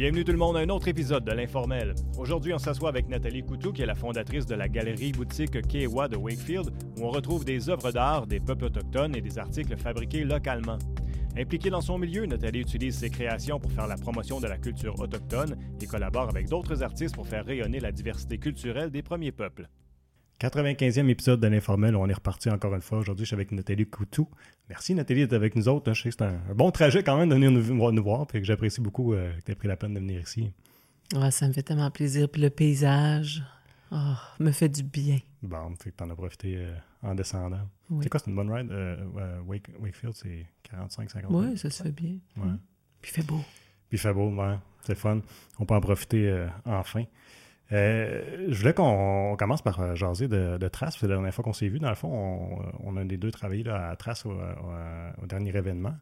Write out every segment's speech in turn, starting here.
Bienvenue tout le monde à un autre épisode de l'Informel. Aujourd'hui, on s'assoit avec Nathalie Coutou, qui est la fondatrice de la galerie boutique Kewa de Wakefield, où on retrouve des œuvres d'art des peuples autochtones et des articles fabriqués localement. Impliquée dans son milieu, Nathalie utilise ses créations pour faire la promotion de la culture autochtone et collabore avec d'autres artistes pour faire rayonner la diversité culturelle des premiers peuples. 95e épisode de l'Informel, on est reparti encore une fois. Aujourd'hui, je suis avec Nathalie Coutou. Merci Nathalie d'être avec nous autres. Je sais que c'est un, bon trajet quand même de venir nous, voir, puis que j'apprécie beaucoup euh, que tu aies pris la peine de venir ici. ça me fait tellement plaisir. Puis le paysage oh, me fait du bien. Bon, fait que t'en as profité euh, en descendant. C'est quoi, c'est une bonne ride? Euh, Wakefield, c'est 45-50 Oui, ça se fait bien. Ouais. Puis il fait beau. Puis il fait beau, ouais. C'est fun. On peut en profiter enfin. Euh, je voulais qu'on commence par euh, jaser de, de Trace. C'est la dernière fois qu'on s'est vu. Dans le fond, on, a des deux travaillé à Trace au, dernier événement.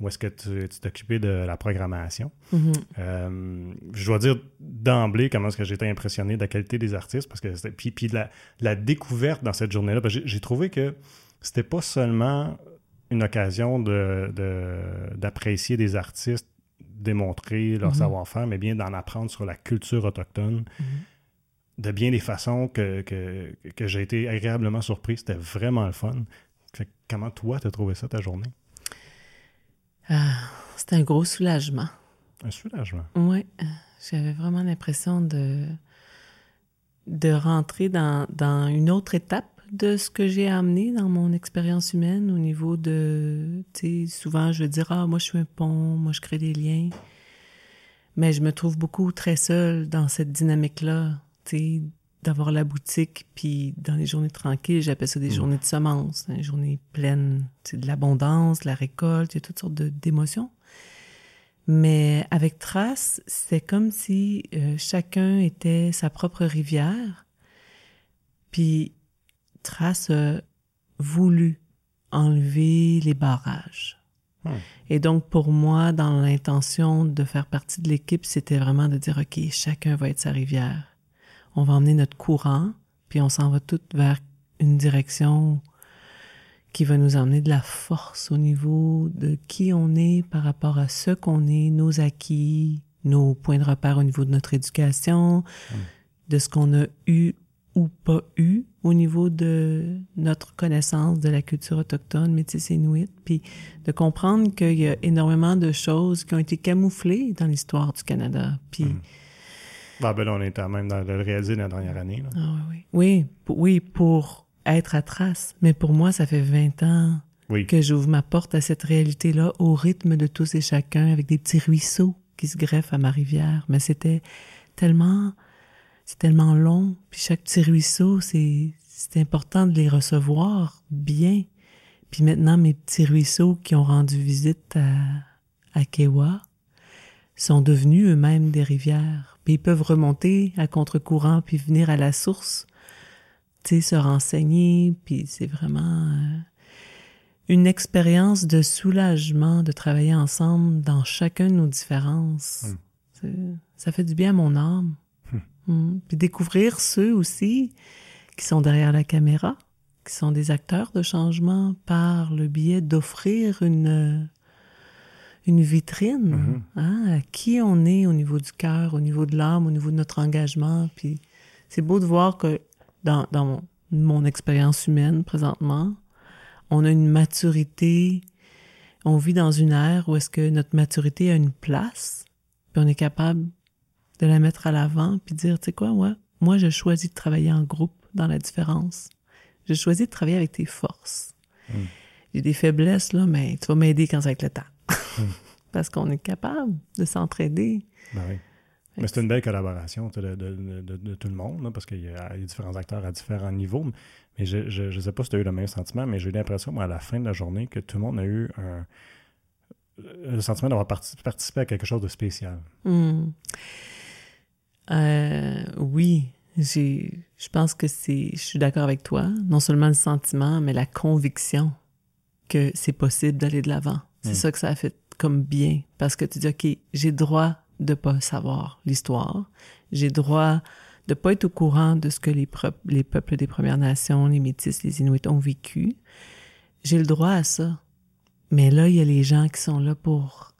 Où est-ce que tu t'occupais de la programmation? Mm-hmm. Euh, je dois dire d'emblée comment est-ce que j'ai été impressionné de la qualité des artistes. Parce que puis, puis de la, découverte dans cette journée-là. J'ai trouvé que c'était pas seulement une occasion d'apprécier de, des artistes démontrer leur mm-hmm. savoir-faire, mais bien d'en apprendre sur la culture autochtone. Mm-hmm de bien des façons que, que, j'ai été agréablement surpris. C'était vraiment le fun. comment toi, tu as trouvé ça ta journée? Ah, c'était un gros soulagement. Un soulagement? Oui. J'avais vraiment l'impression de, de rentrer dans, dans, une autre étape de ce que j'ai amené dans mon expérience humaine au niveau de, tu sais, souvent je veux dire, ah, moi je suis un pont, moi je crée des liens. Mais je me trouve beaucoup très seule dans cette dynamique-là d'avoir la boutique, puis dans les journées tranquilles, j'appelle ça des mm. journées de semences, des journées pleines de l'abondance, de la récolte, il y a toutes sortes d'émotions. Mais avec Trace, c'est comme si euh, chacun était sa propre rivière, puis Trace a voulu enlever les barrages. Hmm. Et donc, pour moi, dans l'intention de faire partie de l'équipe, c'était vraiment de dire, OK, chacun va être sa rivière on va emmener notre courant, puis on s'en va tout vers une direction qui va nous emmener de la force au niveau de qui on est par rapport à ce qu'on est, nos acquis, nos points de repère au niveau de notre éducation, mm. de ce qu'on a eu ou pas eu au niveau de notre connaissance de la culture autochtone, métisse inuit, puis de comprendre qu'il y a énormément de choses qui ont été camouflées dans l'histoire du Canada. Puis mm. Ah ben là, on est même dans le réaliser la dernière année. Ah oui, oui. Oui, pour être à trace. Mais pour moi, ça fait 20 ans que j'ouvre ma porte à cette réalité-là au rythme de tous et chacun, avec des petits ruisseaux qui se greffent à ma rivière. Mais c'était tellement, c'est tellement long. Puis chaque petit ruisseau, c'est, c'est important de les recevoir bien. Puis maintenant, mes petits ruisseaux qui ont rendu visite à, à Kewa sont devenus eux-mêmes des rivières puis ils peuvent remonter à contre-courant puis venir à la source, tu sais, se renseigner, puis c'est vraiment euh, une expérience de soulagement de travailler ensemble dans chacun de nos différences. Hmm. Ça fait du bien à mon âme. Hmm. Hmm. Puis découvrir ceux aussi qui sont derrière la caméra, qui sont des acteurs de changement par le biais d'offrir une une vitrine hein, à qui on est au niveau du cœur, au niveau de l'âme, au niveau de notre engagement. Puis c'est beau de voir que dans, dans mon, expérience humaine présentement, on a une maturité, on vit dans une ère où est-ce que notre maturité a une place, puis on est capable de la mettre à l'avant, puis dire, tu sais quoi, ouais, moi, je choisis de travailler en groupe dans la différence. Je choisis de travailler avec tes forces. Mm. J'ai des faiblesses, là, mais tu vas m'aider quand ça va être le temps. Parce qu'on est capable de s'entraider. Ben oui. Mais c'est une belle collaboration de, tout le monde, parce qu'il y, a différents acteurs à différents niveaux. Mais je ne sais pas si tu as eu le même sentiment, mais j'ai eu l'impression, moi, à la fin de la journée, que tout le monde a eu un, le sentiment d'avoir participé à quelque chose de spécial. Hmm. Euh, oui, je pense que c'est, je suis d'accord avec toi. Non seulement le sentiment, mais la conviction que c'est possible d'aller de l'avant. C'est hmm. ça que ça a fait comme bien, parce que tu dis, OK, j'ai droit de pas savoir l'histoire, j'ai droit de pas être au courant de ce que les, les peuples des Premières Nations, les Métis, les Inuits ont vécu. J'ai le droit à ça. Mais là, il y a les gens qui sont là pour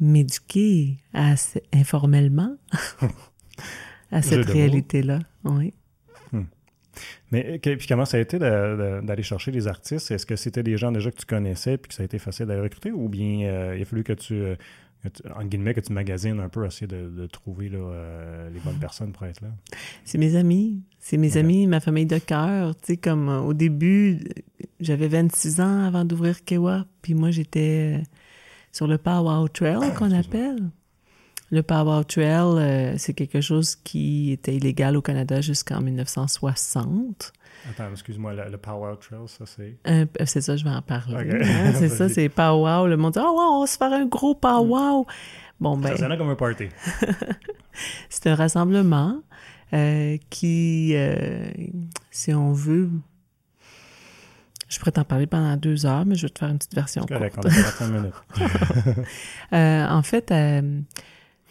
m'éduquer informellement à cette réalité-là. Oui. Mais puis comment ça a été d'aller chercher les artistes? Est-ce que c'était des gens déjà que tu connaissais puis que ça a été facile d'aller recruter? Ou bien euh, il a fallu que tu, euh, en guillemets, que tu magasines un peu, essayer de, trouver euh, les bonnes personnes pour être là? C'est mes amis. C'est mes amis, ma famille de cœur. Tu sais, comme au début, j'avais 26 ans avant d'ouvrir Kewa, puis moi j'étais sur le Power Trail qu'on appelle. Le Power Trail, euh, c'est quelque chose qui était illégal au Canada jusqu'en 1960. Attends, excuse-moi, le, Power Trail, ça c'est... Euh, c'est ça, je vais en parler. Hein, c'est ça, c'est Power. Le monde dit « Oh, wow, on va se faire un gros Power! » Bon, ben... Ça comme un party. c'est un rassemblement euh, qui, si on veut, je pourrais t'en parler pendant deux heures, mais je vais te faire une petite version correct, On minutes. euh, en fait, euh,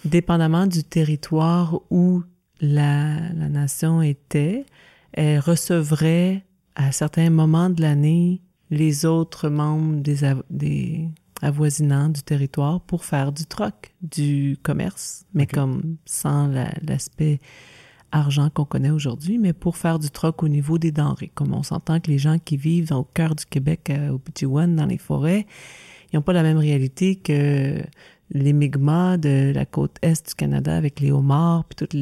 dépendamment du territoire où la, la, nation était, elle recevrait à certains moments de l'année les autres membres des, des avoisinants du territoire pour faire du troc, du commerce, mais comme sans l'aspect argent qu'on connaît aujourd'hui, mais pour faire du troc au niveau des denrées. Comme on s'entend que les gens qui vivent au cœur du Québec, euh, au Petit One, dans les forêts, ils n'ont pas la même réalité que les Mi'kmaq de la côte est du Canada avec les homards, puis toute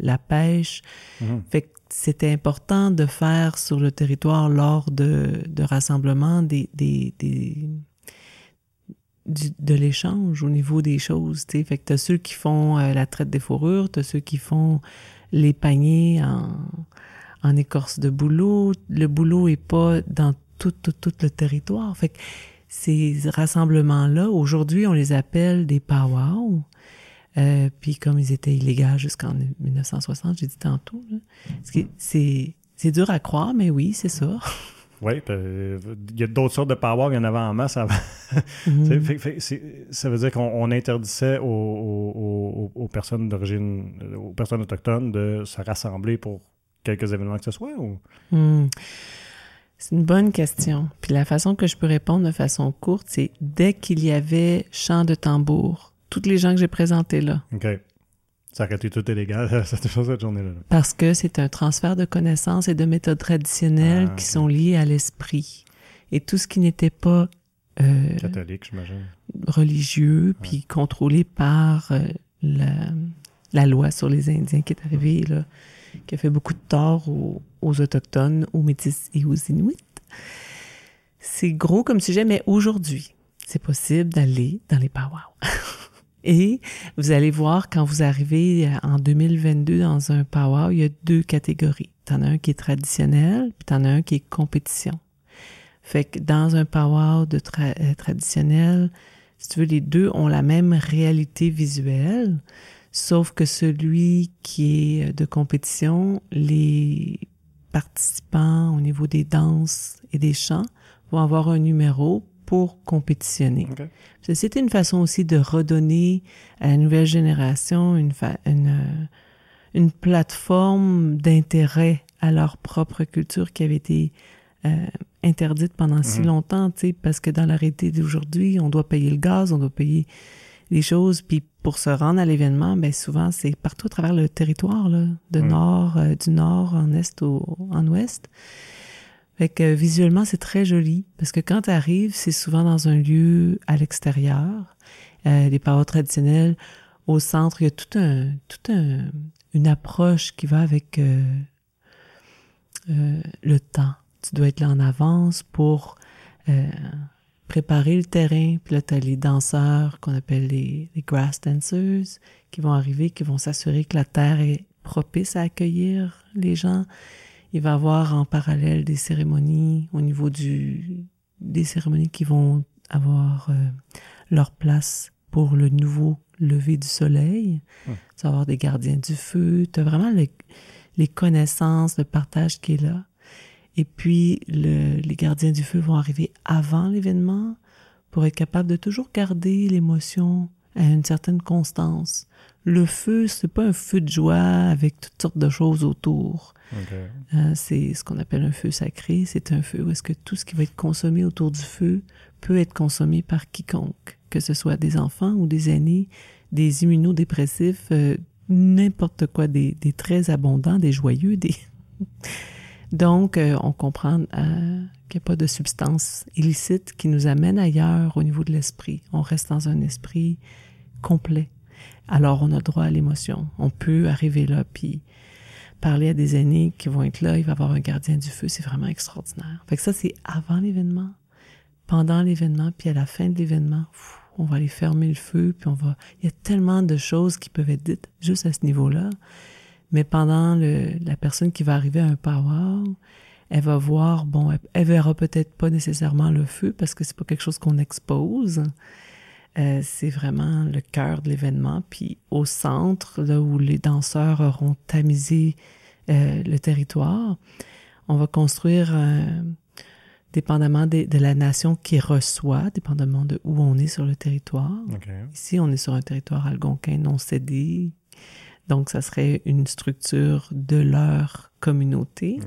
la, pêche. Mhm. Fait que c'était important de faire sur le territoire lors de, de rassemblements des, des, des de l'échange au niveau des choses, tu sais. Fait que t'as ceux qui font euh, la traite des fourrures, t'as ceux qui font les paniers en, en écorce de boulot. Le boulot est pas dans tout, tout, tout le territoire. Fait que ces rassemblements-là, aujourd'hui, on les appelle des powwows. Euh, puis comme ils étaient illégaux jusqu'en 1960, j'ai dit tantôt, c'est, c'est dur à croire, mais oui, c'est ça. Oui, il y a d'autres sortes de power, il y en avait en masse avant. Mhm. ça veut dire qu'on interdisait aux, personnes d'origine, aux personnes autochtones de se rassembler pour quelques événements que ce soit? Ou? Hmm. C'est une bonne question. Puis la façon que je peux répondre de façon courte, c'est dès qu'il y avait chant de tambour, toutes les gens que j'ai présentés là. OK. Ça aurait été tout illégal, cette journée-là. Parce que c'est un transfert de connaissances et de méthodes traditionnelles ah, qui sont liées à l'esprit. Et tout ce qui n'était pas euh, catholique, j'imagine, religieux, puis contrôlé par euh, la, la, loi sur les Indiens qui est arrivée, là, qui a fait beaucoup de tort aux, Autochtones, aux Métis et aux Inuits. C'est gros comme sujet, mais aujourd'hui, c'est possible d'aller dans les powwows. Et vous allez voir, quand vous arrivez euh, en 2022 dans un powwow, il y a deux catégories. T'en as un qui est traditionnel, puis t'en as un qui est compétition. Fait que dans un powwow de euh, traditionnel, si tu veux, les deux ont la même réalité visuelle, sauf que celui qui est de compétition, les participants au niveau des danses et des chants vont avoir un numéro pour compétitionner. C'était une façon aussi de redonner à la nouvelle génération une, une, euh, une plateforme d'intérêt à leur propre culture qui avait été euh, interdite pendant si mhm. longtemps, parce que dans la réalité d'aujourd'hui, on doit payer le gaz, on doit payer les choses, puis pour se rendre à l'événement, ben souvent c'est partout à travers le territoire, là, de nord, euh, du nord en est au, en ouest. Fait que visuellement, c'est très joli parce que quand tu arrives, c'est souvent dans un lieu à l'extérieur. Euh, les paroles traditionnelles, au centre, il y a tout un, tout un, une approche qui va avec euh, euh, le temps. Tu dois être là en avance pour euh, préparer le terrain. Puis là, tu as les danseurs qu'on appelle les, les grass dancers qui vont arriver, qui vont s'assurer que la terre est propice à accueillir les gens il va y avoir en parallèle des cérémonies au niveau du des cérémonies qui vont avoir euh, leur place pour le nouveau lever du soleil. Tu vas avoir des gardiens du feu. Tu as vraiment les connaissances, le partage qui est là. Et puis, le, les gardiens du feu vont arriver avant l'événement pour être capable de toujours garder l'émotion à une certaine constance. Le feu, c'est pas un feu de joie avec toutes sortes de choses autour. Euh, c'est ce qu'on appelle un feu sacré. C'est un feu où est-ce que tout ce qui va être consommé autour du feu peut être consommé par quiconque. que ce soit des enfants ou des aînés, des immunodépressifs, euh, n'importe quoi, des, des, très abondants, des joyeux, des... Donc, euh, on comprend euh, qu'il n'y a pas de substance illicite qui nous amène ailleurs au niveau de l'esprit. On reste dans un esprit complet. Alors, on a droit à l'émotion. On peut arriver là, puis parler à des aînés qui vont être là, il va y avoir un gardien du feu, c'est vraiment extraordinaire. Fait que ça, c'est avant l'événement, pendant l'événement, puis à la fin de l'événement, on va aller fermer le feu, puis on va... Il y a tellement de choses qui peuvent être dites juste à ce niveau-là. Mais pendant le, la personne qui va arriver à un power, elle va voir, bon, elle, verra peut-être pas nécessairement le feu parce que c'est pas quelque chose qu'on expose. Euh, c'est vraiment le cœur de l'événement. Puis au centre, là où les danseurs auront tamisé euh, le territoire, on va construire euh, dépendamment de, de, la nation qui reçoit, dépendamment de où on est sur le territoire. Ici, on est sur un territoire algonquin non cédé. Donc, ça serait une structure de leur communauté.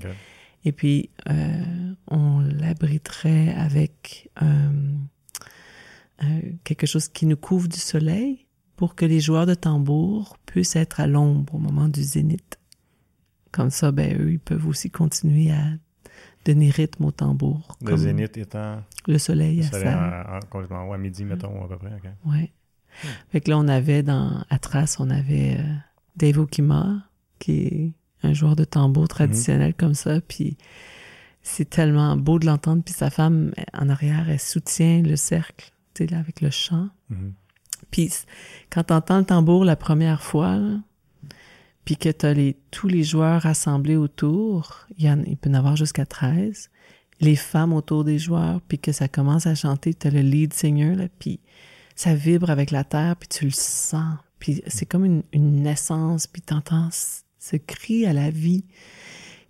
Et puis, euh, on l'abriterait avec euh, quelque chose qui nous couvre du soleil pour que les joueurs de tambour puissent être à l'ombre au moment du zénith. Comme ça, ben, eux, ils peuvent aussi continuer à donner rythme au tambour. Le zénith étant... Le soleil, le soleil à, complètement, à midi, mettons, à peu près. Okay. Ouais. Fait que là, on avait dans Atras, on avait euh, Dave Okima, qui est un joueur de tambour traditionnel comme ça, puis c'est tellement beau de l'entendre, puis sa femme, en arrière, elle soutient le cercle, tu sais, là, avec le chant. Mm-hmm. Puis quand t'entends le tambour la première fois, là, puis que tu as les, tous les joueurs rassemblés autour, il, y en, il peut y en avoir jusqu'à 13, les femmes autour des joueurs, puis que ça commence à chanter, tu as le lead singer, là, puis ça vibre avec la terre, puis tu le sens. Puis c'est comme une, une naissance, puis t'entends ce cri à la vie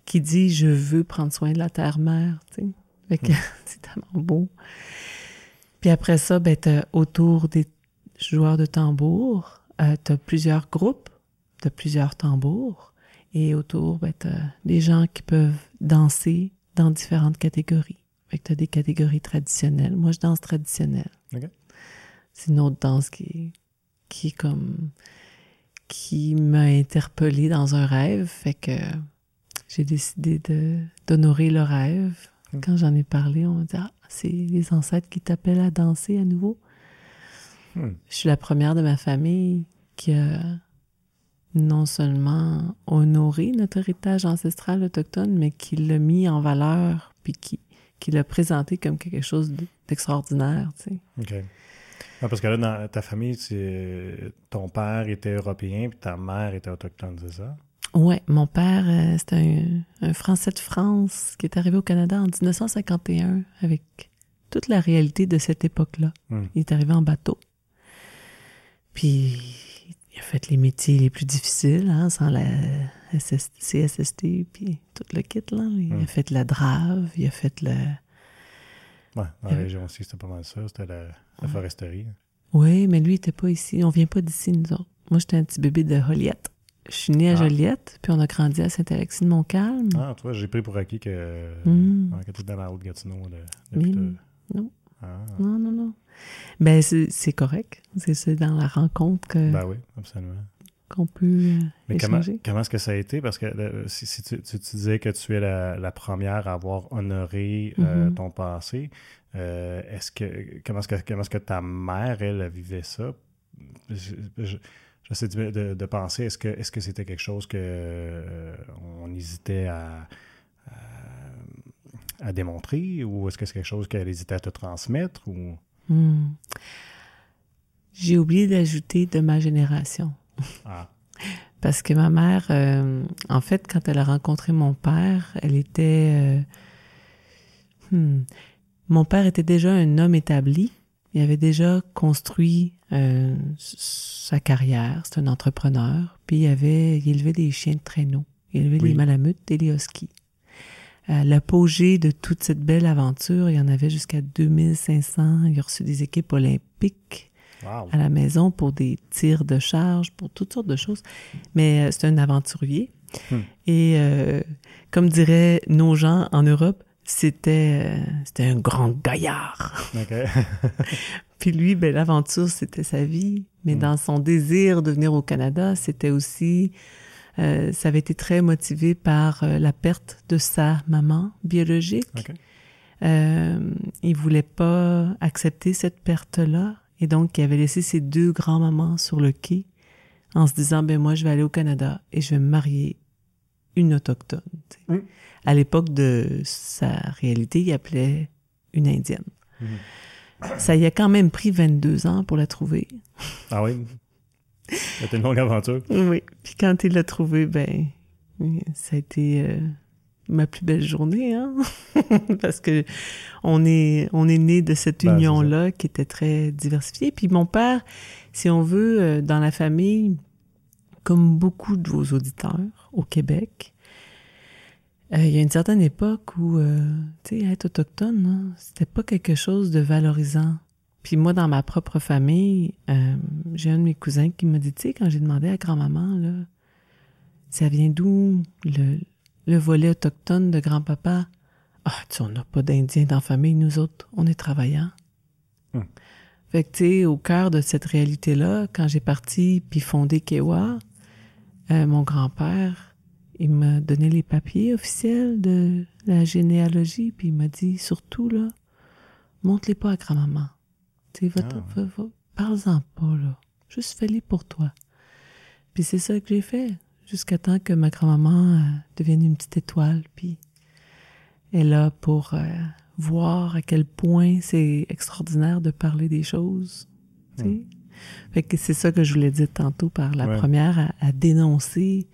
qui dit « Je veux prendre soin de la terre-mère », tu sais. Mm. c'est tellement beau. Puis après ça, ben, t'as autour des joueurs de tambour, euh, t'as plusieurs groupes de plusieurs tambours et autour, ben, t'as des gens qui peuvent danser dans différentes catégories. Fait que t'as des catégories traditionnelles. Moi, je danse traditionnelle. C'est une autre danse qui, qui comme, qui m'a interpellée dans un rêve. Fait que j'ai décidé de, d'honorer le rêve. Mm. Quand j'en ai parlé, on m'a dit, ah, c'est les ancêtres qui t'appellent à danser à nouveau. Hmm. Je suis la première de ma famille qui a non seulement honoré notre héritage ancestral autochtone, mais qui l'a mis en valeur, puis qui, qui l'a présenté comme quelque chose d'extraordinaire, tu sais. Parce que là, dans ta famille, ton père était européen, puis ta mère était autochtone, c'est ça? Oui, mon père, euh, c'était un, Français de France qui est arrivé au Canada en 1951 avec toute la réalité de cette époque-là. Hmm. Il est arrivé en bateau. Puis il a fait les métiers les plus difficiles, hein, sans la CSST, puis tout le kit, là. Il a hmm. fait la drave, il a fait le... Ouais, dans la région aussi, c'était pas mal ça. C'était la, foresterie. Oui, mais lui, il était pas ici. On vient pas d'ici, nous autres. Moi, j'étais un petit bébé de Joliette. Je suis née à ah. Joliette, puis on a grandi à Saint-Alexis-de-Montcalm. Ah, toi, j'ai pris pour acquis que, mm. que dans la Haute-Gatineau. Non. Ah. Non, non, non. Ben, c'est correct. C'est dans la rencontre que. Ben oui, absolument. Qu'on peut euh, Mais comment, comment est-ce que ça a été? Parce que si, tu, tu, disais que tu es la, première à avoir honoré euh, mm-hmm. ton passé, euh, est-ce que comment est-ce que comment est-ce que ta mère, elle, vivait ça? J'essaie de, de, penser, est-ce que est-ce que c'était quelque chose que on hésitait à à démontrer ou est-ce que c'est quelque chose qu'elle hésitait à te transmettre ou? Hmm. J'ai oublié d'ajouter de ma génération. Ah. Parce que ma mère, euh, en fait, quand elle a rencontré mon père, elle était... Euh, hmm, mon père était déjà un homme établi. Il avait déjà construit euh, sa carrière. C'est un entrepreneur. Puis il avait, il élevait des chiens de traîneau. Il élevait des malamutes et les huskies l'apogée de toute cette belle aventure, il y en avait jusqu'à 2500. Il a reçu des équipes olympiques à la maison pour des tirs de charge, pour toutes sortes de choses. Mais euh, c'est un aventurier. Hmm. Et euh, comme diraient nos gens en Europe, c'était euh, c'était un grand gaillard. Puis lui, ben, l'aventure, c'était sa vie. Mais mm. dans son désir de venir au Canada, c'était aussi... Euh, ça avait été très motivé par euh, la perte de sa maman biologique. Euh, il voulait pas accepter cette perte-là. Et donc, il avait laissé ses deux grands-mamans sur le quai en se disant, ben moi, je vais aller au Canada et je vais me marier une autochtone. Mm. À l'époque de sa réalité, il appelait une indienne. Mm-hmm. Ça y a quand même pris 22 ans pour la trouver. Ah oui? C'était une longue aventure. Oui. Puis quand il l'a trouvé, ben, ça a été euh, ma plus belle journée, hein? Parce que on est, on est né de cette ben, union-là qui était très diversifiée. Puis mon père, si on veut, euh, dans la famille, comme beaucoup de vos auditeurs au Québec, euh, il y a une certaine époque où, tu sais, être autochtone, hein, c'était pas quelque chose de valorisant. Puis moi, dans ma propre famille, j'ai un de mes cousins qui m'a dit, tu sais, quand j'ai demandé à grand-maman, là, ça vient d'où le, le volet autochtone de grand-papa. Ah, tu on n'a pas d'Indiens dans la famille, nous autres, on est travaillants. Hmm. Fait que, tu sais, au cœur de cette réalité-là, quand j'ai parti puis fondé Kewa, euh, mon grand-père, il m'a donné les papiers officiels de la généalogie, puis il m'a dit, surtout, là, montre-les pas à grand-maman. Tu sais, ah, parle-en pas, là. Juste fais-les pour toi. Puis c'est ça que j'ai fait jusqu'à temps que ma grand-maman euh, devienne une petite étoile, puis elle est là pour euh, voir à quel point c'est extraordinaire de parler des choses. Hmm. Fait que c'est ça que je voulais dire tantôt par la première, à, dénoncer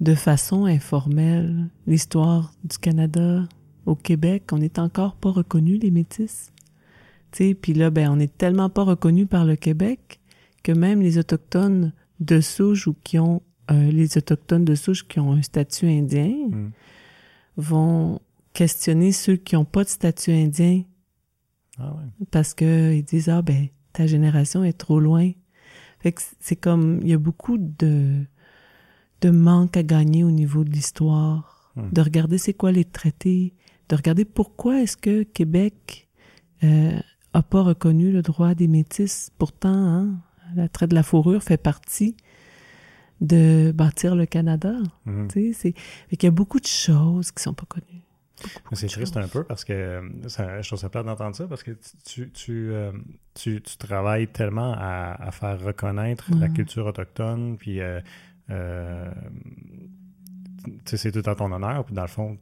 de façon informelle l'histoire du Canada au Québec. On n'est encore pas reconnus, les métis. Puis là, ben, on est tellement pas reconnus par le Québec que même les Autochtones de souche ou qui ont euh, les Autochtones de souche qui ont un statut indien hmm. vont questionner ceux qui n'ont pas de statut indien. Ah ouais. Parce que ils disent, ah ben, ta génération est trop loin. Fait que c'est comme, il y a beaucoup de, de manque à gagner au niveau de l'histoire, hmm. de regarder c'est quoi les traités, de regarder pourquoi est-ce que Québec euh, a pas reconnu le droit des métis. Pourtant, hein, la traite de la fourrure fait partie de bâtir le Canada. Sais, il y a beaucoup de choses qui sont pas connues. C'est triste un peu parce que ça, je trouve ça plate d'entendre ça parce que tu, tu, euh, tu, tu travailles tellement à, à faire reconnaître la culture autochtone, puis euh, euh, c'est tout à ton honneur, puis dans le fond,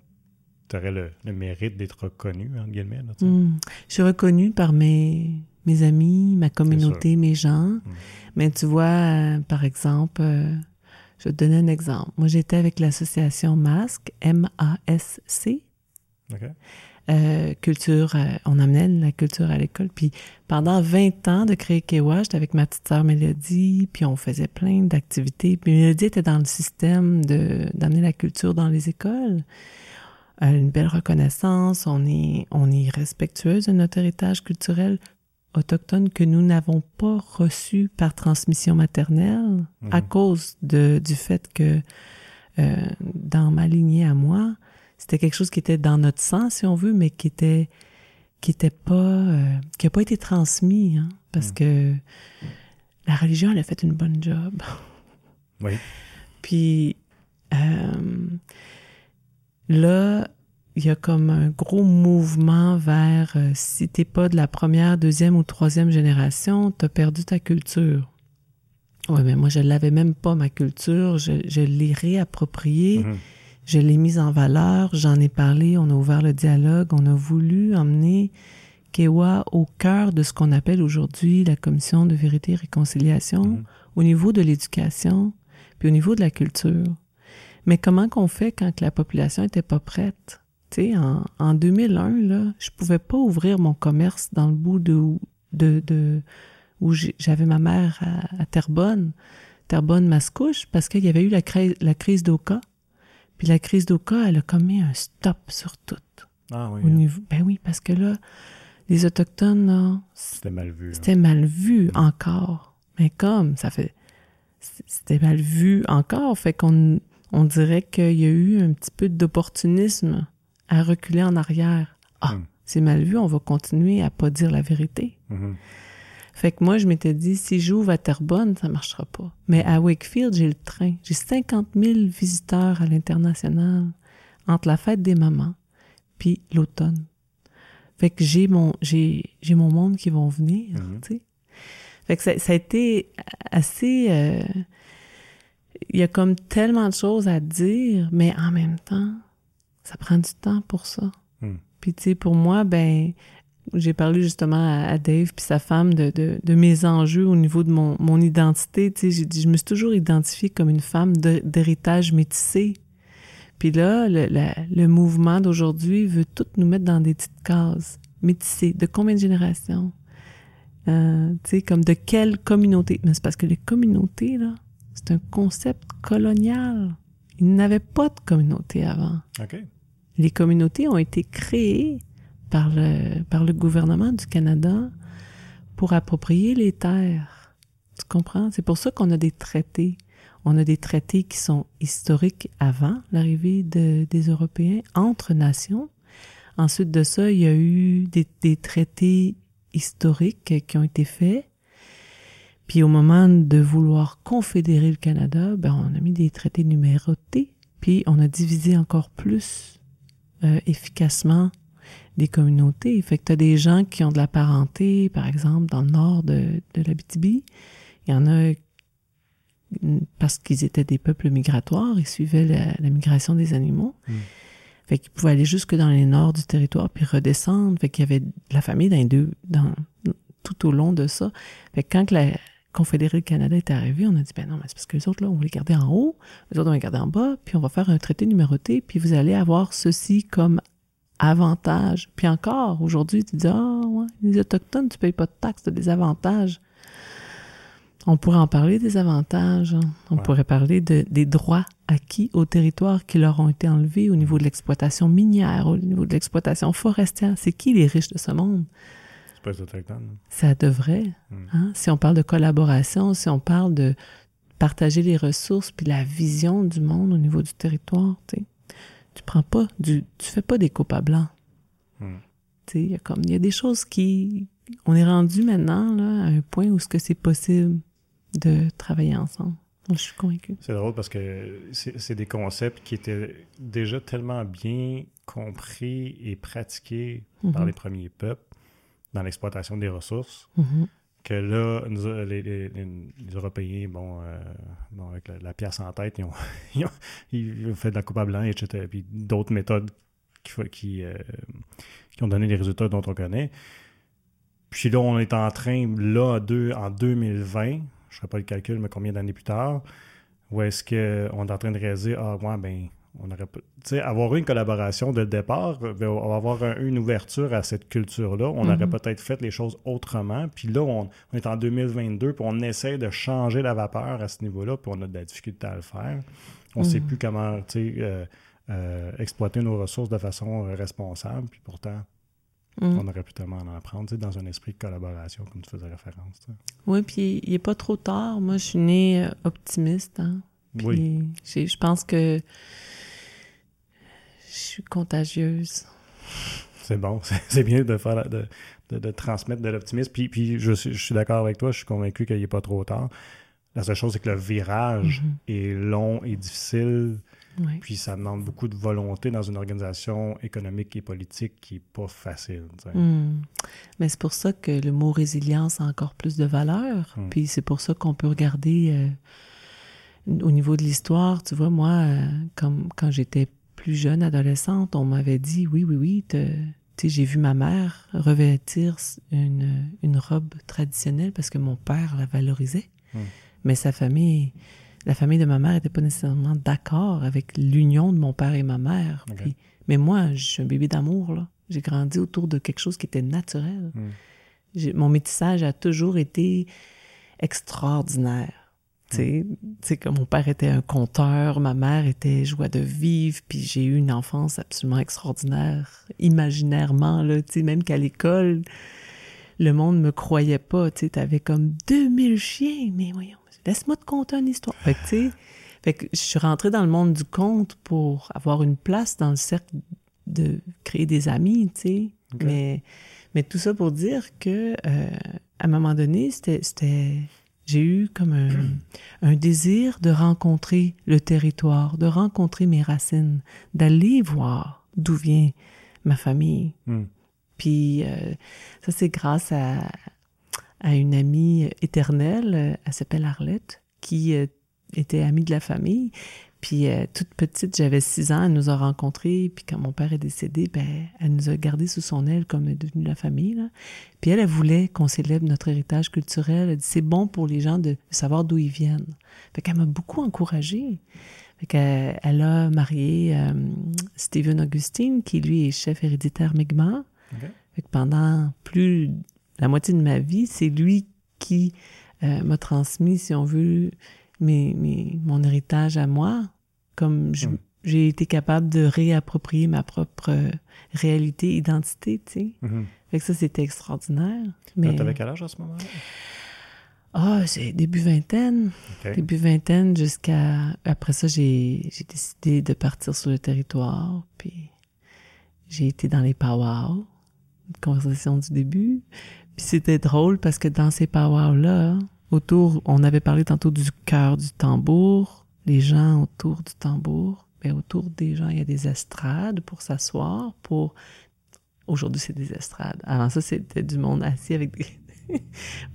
tu aurais le, mérite d'être reconnu, entre guillemets. Hmm. Je suis reconnue par mes, mes amis, ma communauté, mes gens. Hmm. Mais tu vois, euh, par exemple, euh, je vais te donner un exemple. Moi, j'étais avec l'association MASC, M-A-S-C. Euh, culture, on amenait la culture à l'école. Puis pendant 20 ans de créer Kewa, j'étais avec ma petite sœur Mélodie, puis on faisait plein d'activités. Puis Mélodie était dans le système de d'amener la culture dans les écoles. une belle reconnaissance, on est, on est respectueuse de notre héritage culturel autochtones que nous n'avons pas reçus par transmission maternelle à mhm. cause de, du fait que euh, dans ma lignée à moi, c'était quelque chose qui était dans notre sang, si on veut, mais qui était qui était pas euh, qui a pas été transmis, hein, parce mhm. que la religion elle a fait une bonne job. Oui. Puis euh, là, il y a comme un gros mouvement vers euh, si t'es pas de la première, deuxième ou troisième génération, t'as perdu ta culture. Ouais, mais moi je l'avais même pas ma culture, je, je l'ai réappropriée, mm-hmm. je l'ai mise en valeur, j'en ai parlé, on a ouvert le dialogue, on a voulu emmener Kewa au cœur de ce qu'on appelle aujourd'hui la commission de vérité et réconciliation, mm-hmm. au niveau de l'éducation, puis au niveau de la culture. Mais comment qu'on fait quand la population était pas prête? En, en 2001, là, je pouvais pas ouvrir mon commerce dans le bout de, de, de où j'avais ma mère à, Terrebonne, Terrebonne-Mascouche, parce qu'il y avait eu la, la crise d'Oka. Puis la crise d'Oka, elle a commis un stop sur tout. Ah oui. Au hein. niveau, ben oui, parce que là, les Autochtones, C'était mal vu. Hein. C'était mal vu encore. Mais comme, ça fait... C'était mal vu encore, fait qu'on on dirait qu'il y a eu un petit peu d'opportunisme à reculer en arrière. Ah, hmm. c'est mal vu, on va continuer à pas dire la vérité. Mm-hmm. Fait que moi, je m'étais dit, si j'ouvre à Terrebonne, ça marchera pas. Mais à Wakefield, j'ai le train. J'ai 50 000 visiteurs à l'international entre la fête des mamans puis l'automne. Fait que j'ai mon, j'ai, j'ai mon monde qui vont venir, mm-hmm. tu sais. Fait que ça, ça, a été assez... Euh, il y a comme tellement de choses à dire, mais en même temps, ça prend du temps pour ça. Hmm. Puis tu sais, pour moi, ben, j'ai parlé justement à, Dave puis sa femme de, de, de, mes enjeux au niveau de mon, mon identité. Tu sais, j'ai dit, je me suis toujours identifiée comme une femme d'héritage métissé. Puis là, le, le mouvement d'aujourd'hui veut tout nous mettre dans des petites cases. Métissé. De combien de générations? Euh, tu sais, comme de quelle communauté? Mais c'est parce que les communautés, là, c'est un concept colonial. Il n'avait pas de communauté avant. Les communautés ont été créées par le, par le gouvernement du Canada pour approprier les terres. Tu comprends? C'est pour ça qu'on a des traités. On a des traités qui sont historiques avant l'arrivée de, des Européens entre nations. Ensuite de ça, il y a eu des, des traités historiques qui ont été faits puis au moment de vouloir confédérer le Canada, ben on a mis des traités numérotés, puis on a divisé encore plus euh, efficacement des communautés. Fait que tu as des gens qui ont de la parenté, par exemple, dans le nord de, de l'Abitibi. Il y en a parce qu'ils étaient des peuples migratoires, ils suivaient la, migration des animaux. Mm. Fait qu'ils pouvaient aller jusque dans les nord du territoire puis redescendre. Fait qu'il y avait de la famille dans deux, dans, tout au long de ça. Fait que quand la, Confédéré du Canada est arrivé, on a dit, ben non, mais c'est parce que les autres, là, on va les garder en haut, les autres, on va les garder en bas, puis on va faire un traité numéroté, puis vous allez avoir ceci comme avantage. Puis encore, aujourd'hui, tu dis, ah, ouais, les Autochtones, tu payes pas de taxes, tu des avantages. On pourrait en parler des avantages. Hein. On pourrait parler de, des droits acquis au territoire qui leur ont été enlevés au niveau de l'exploitation minière, au niveau de l'exploitation forestière. C'est qui les riches de ce monde? Ça devrait. Hmm. Hein? Si on parle de collaboration, si on parle de partager les ressources puis la vision du monde au niveau du territoire, tu tu prends pas du, tu fais pas des il y a comme, il y a des choses qui, on est rendu maintenant là à un point où ce que c'est possible de travailler ensemble. je suis convaincue. C'est drôle parce que c'est des concepts qui étaient déjà tellement bien compris et pratiqués par mm-hmm. les premiers peuples dans l'exploitation des ressources. Mm-hmm. Que là, les, Européens, bon, euh, avec la, pièce en tête, ils ont, ils ont, fait de la coupe à blanc, etc. Puis d'autres méthodes qui, qui, euh, qui, ont donné les résultats dont on connaît. Puis là, on est en train, là, deux, en 2020, je ne ferai pas le calcul, mais combien d'années plus tard, où est-ce qu'on est en train de réaliser, ah, ouais, ben, on aurait avoir eu une collaboration de départ, ben, on va avoir une ouverture à cette culture-là. On aurait mm-hmm. peut-être fait les choses autrement. Puis là, on, est en 2022, puis on essaie de changer la vapeur à ce niveau-là, puis on a de la difficulté à le faire. On ne sait mm-hmm. plus comment euh, euh, exploiter nos ressources de façon euh, responsable, puis pourtant, mm. on aurait pu tellement en apprendre dans un esprit de collaboration, comme tu faisais référence. Oui, puis il n'est pas trop tard. Moi, je suis née optimiste. Hein. oui. Je pense que je suis contagieuse. C'est bon, c'est bien de faire de, de, transmettre de l'optimisme. Puis, puis je, suis, je suis d'accord avec toi, je suis convaincu qu'il n'est pas trop tard. La seule chose, c'est que le virage mhm. est long et difficile. Puis ça demande beaucoup de volonté dans une organisation économique et politique qui n'est pas facile. Hmm. Mais c'est pour ça que le mot résilience a encore plus de valeur. Hmm. Puis c'est pour ça qu'on peut regarder euh, au niveau de l'histoire. Tu vois, moi, euh, comme quand j'étais plus jeune, adolescente, on m'avait dit oui, oui, oui, j'ai vu ma mère revêtir une, une, robe traditionnelle parce que mon père la valorisait. Hmm. Mais sa famille, la famille de ma mère n'était pas nécessairement d'accord avec l'union de mon père et ma mère. mais moi, je suis un bébé d'amour, là. J'ai grandi autour de quelque chose qui était naturel. Hmm. Mon métissage a toujours été extraordinaire. Tu sais, comme mon père était un conteur, ma mère était joie de vivre, puis j'ai eu une enfance absolument extraordinaire, imaginairement, là, tu sais, même qu'à l'école, le monde me croyait pas, tu sais, t'avais comme 2000 chiens, mais voyons, laisse-moi te conter une histoire. Fait que, tu sais, fait que je suis rentrée dans le monde du conte pour avoir une place dans le cercle de créer des amis, tu sais. Mais, mais tout ça pour dire que, euh, à un moment donné, c'était, j'ai eu comme un, un, désir de rencontrer le territoire, de rencontrer mes racines, d'aller voir d'où vient ma famille. Hmm. Puis euh, ça, c'est grâce à, à une amie éternelle, elle s'appelle Arlette, qui euh, était amie de la famille. Puis euh, toute petite, j'avais six ans, elle nous a rencontrés. Puis quand mon père est décédé, ben, elle nous a gardés sous son aile comme est devenue la famille. Là. Puis elle, elle voulait qu'on célèbre notre héritage culturel. Elle dit c'est bon pour les gens de savoir d'où ils viennent. Fait qu'elle m'a beaucoup encouragée. Fait qu'elle elle a marié euh, Stephen Augustine, qui lui est chef héréditaire Mi'kmaq. Fait que pendant plus la moitié de ma vie, c'est lui qui euh, m'a transmis, si on veut, mes, mon héritage à moi, comme hmm. j'ai été capable de réapproprier ma propre euh, réalité, identité, tu sais. Hmm. Fait que ça, c'était extraordinaire. Mais... T'avais quel âge à ce moment-là? Ah, c'est début vingtaine. Début vingtaine jusqu'à... Après ça, j'ai décidé de partir sur le territoire, puis j'ai été dans les powwows, conversation du début. Puis c'était drôle parce que dans ces powwows-là, autour, on avait parlé tantôt du cœur du tambour, les gens autour du tambour. Ben, autour des gens, il y a des estrades pour s'asseoir, pour... Aujourd'hui, c'est des estrades. Avant ça, c'était du monde assis avec des...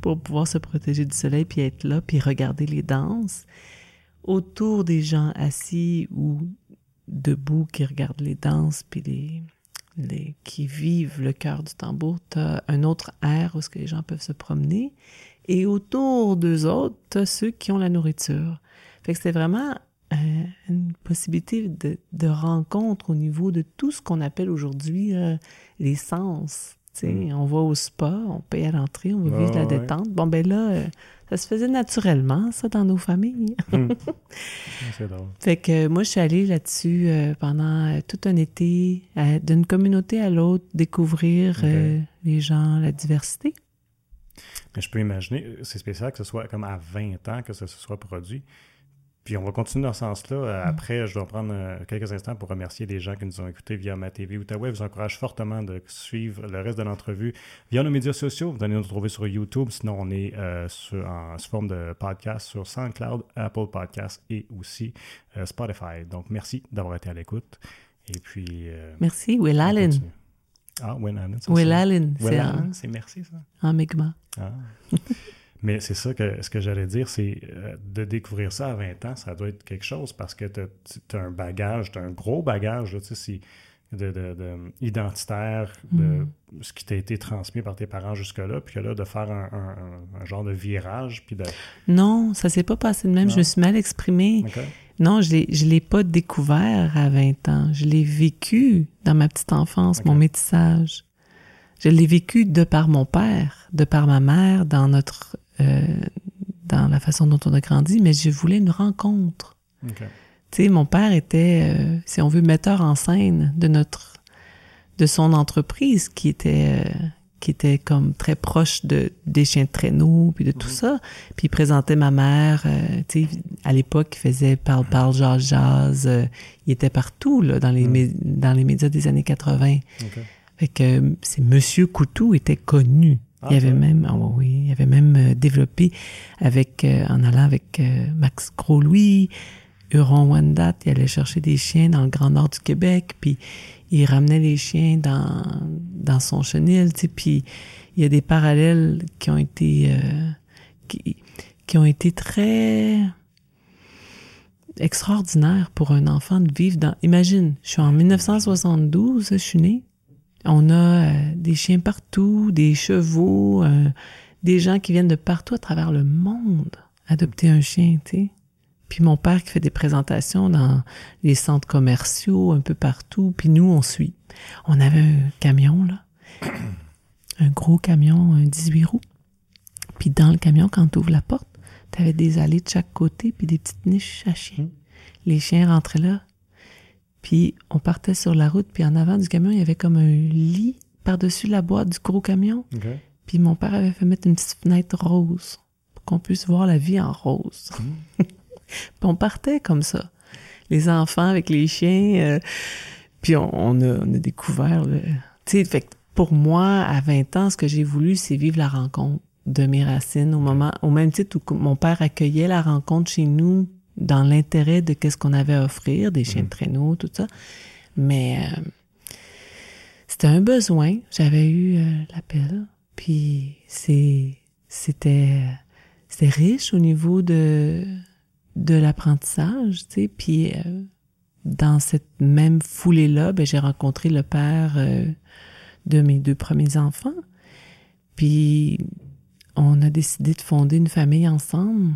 pour pouvoir se protéger du soleil, puis être là, puis regarder les danses. Autour des gens assis ou debout qui regardent les danses, puis les, les, qui vivent le cœur du tambour, tu as un autre air où ce que les gens peuvent se promener. Et autour d'eux autres, tu as ceux qui ont la nourriture. Fait que c'était vraiment euh, une possibilité de, de, rencontre au niveau de tout ce qu'on appelle aujourd'hui euh, les sens. Mm. On va au spa, on paye à l'entrée, on va vivre la détente. Bon, ben là, euh, ça se faisait naturellement, ça, dans nos familles. Mm. C'est drôle. Fait que moi, je suis allée là-dessus euh, pendant tout un été, d'une communauté à l'autre, découvrir les gens, la diversité. Je peux imaginer, c'est spécial que ce soit comme à 20 ans que se soit produit. Puis on va continuer dans ce sens-là. Euh, mm. Après, je dois prendre euh, quelques instants pour remercier les gens qui nous ont écoutés via ma TV Outaouais. Je vous encourage fortement de suivre le reste de l'entrevue via nos médias sociaux. Vous allez nous trouver sur YouTube. Sinon, on est euh, en sous forme de podcast sur SoundCloud, Apple Podcasts et aussi Spotify. Donc, merci d'avoir été à l'écoute. Et puis. merci, Will Allen. Ah, Will Allen. Will Allen. Will Allen, c'est merci, ça. En Mi'kmaq. Ah. Mais c'est ça que ce que j'allais dire, c'est euh, de découvrir ça à 20 ans, ça doit être quelque chose parce que tu as, un bagage, tu as un gros bagage, tu sais, de, de, identitaire, de mm. ce qui t'a été transmis par tes parents jusque-là, puis que là, de faire un, genre de virage, puis de... Non, ça s'est pas passé de même, je me suis mal exprimée. Non, je ne l'ai pas découvert à 20 ans, je l'ai vécu dans ma petite enfance, mon métissage. Je l'ai vécu de par mon père, de par ma mère, dans notre euh, dans la façon dont on a grandi, mais je voulais une rencontre. Tu sais, mon père était, euh, si on veut, metteur en scène de notre, de son entreprise qui était, euh, qui était comme très proche de des chiens de traîneau puis de tout ça. Puis il présentait ma mère, tu sais, à l'époque, il faisait parle parle jazz jazz. il était partout là dans les dans les médias des années 80. Fait que c'est Monsieur Coutou était connu. Ah, il y avait même, oh oui, il avait même euh, développé avec, euh, en allant avec euh, Max Gros-Louis, Huron Wendat, il allait chercher des chiens dans le Grand Nord du Québec, puis il ramenait les chiens dans, dans son chenil, tu sais, puis il y a des parallèles qui ont été, qui, qui ont été très extraordinaires pour un enfant de vivre dans, imagine, je suis en 1972, je suis né, on a euh, des chiens partout, des chevaux, euh, des gens qui viennent de partout à travers le monde adopter un chien, tu sais. Puis mon père qui fait des présentations dans les centres commerciaux un peu partout, puis nous on suit. On avait un camion là, un gros camion, un 18 roues. Puis dans le camion quand tu ouvres la porte, tu avais des allées de chaque côté puis des petites niches à chiens. Mmh. Les chiens rentraient là, puis on partait sur la route, puis en avant du camion, il y avait comme un lit par-dessus la boîte du gros camion. Puis mon père avait fait mettre une petite fenêtre rose pour qu'on puisse voir la vie en rose. Hmm. puis on partait comme ça. Les enfants avec les chiens. Euh, Puis on, a, découvert le... Tu sais, fait pour moi, à 20 ans, ce que j'ai voulu, c'est vivre la rencontre de mes racines au moment, au même titre où mon père accueillait la rencontre chez nous dans l'intérêt de qu'est-ce qu'on avait à offrir, des chiens de mhm. traîneau, tout ça. Mais euh, c'était un besoin. J'avais eu euh, l'appel. Puis c'est, c'était, c'était riche au niveau de, de l'apprentissage, tu sais. Puis euh, dans cette même foulée-là, ben, j'ai rencontré le père de mes deux premiers enfants. Puis on a décidé de fonder une famille ensemble.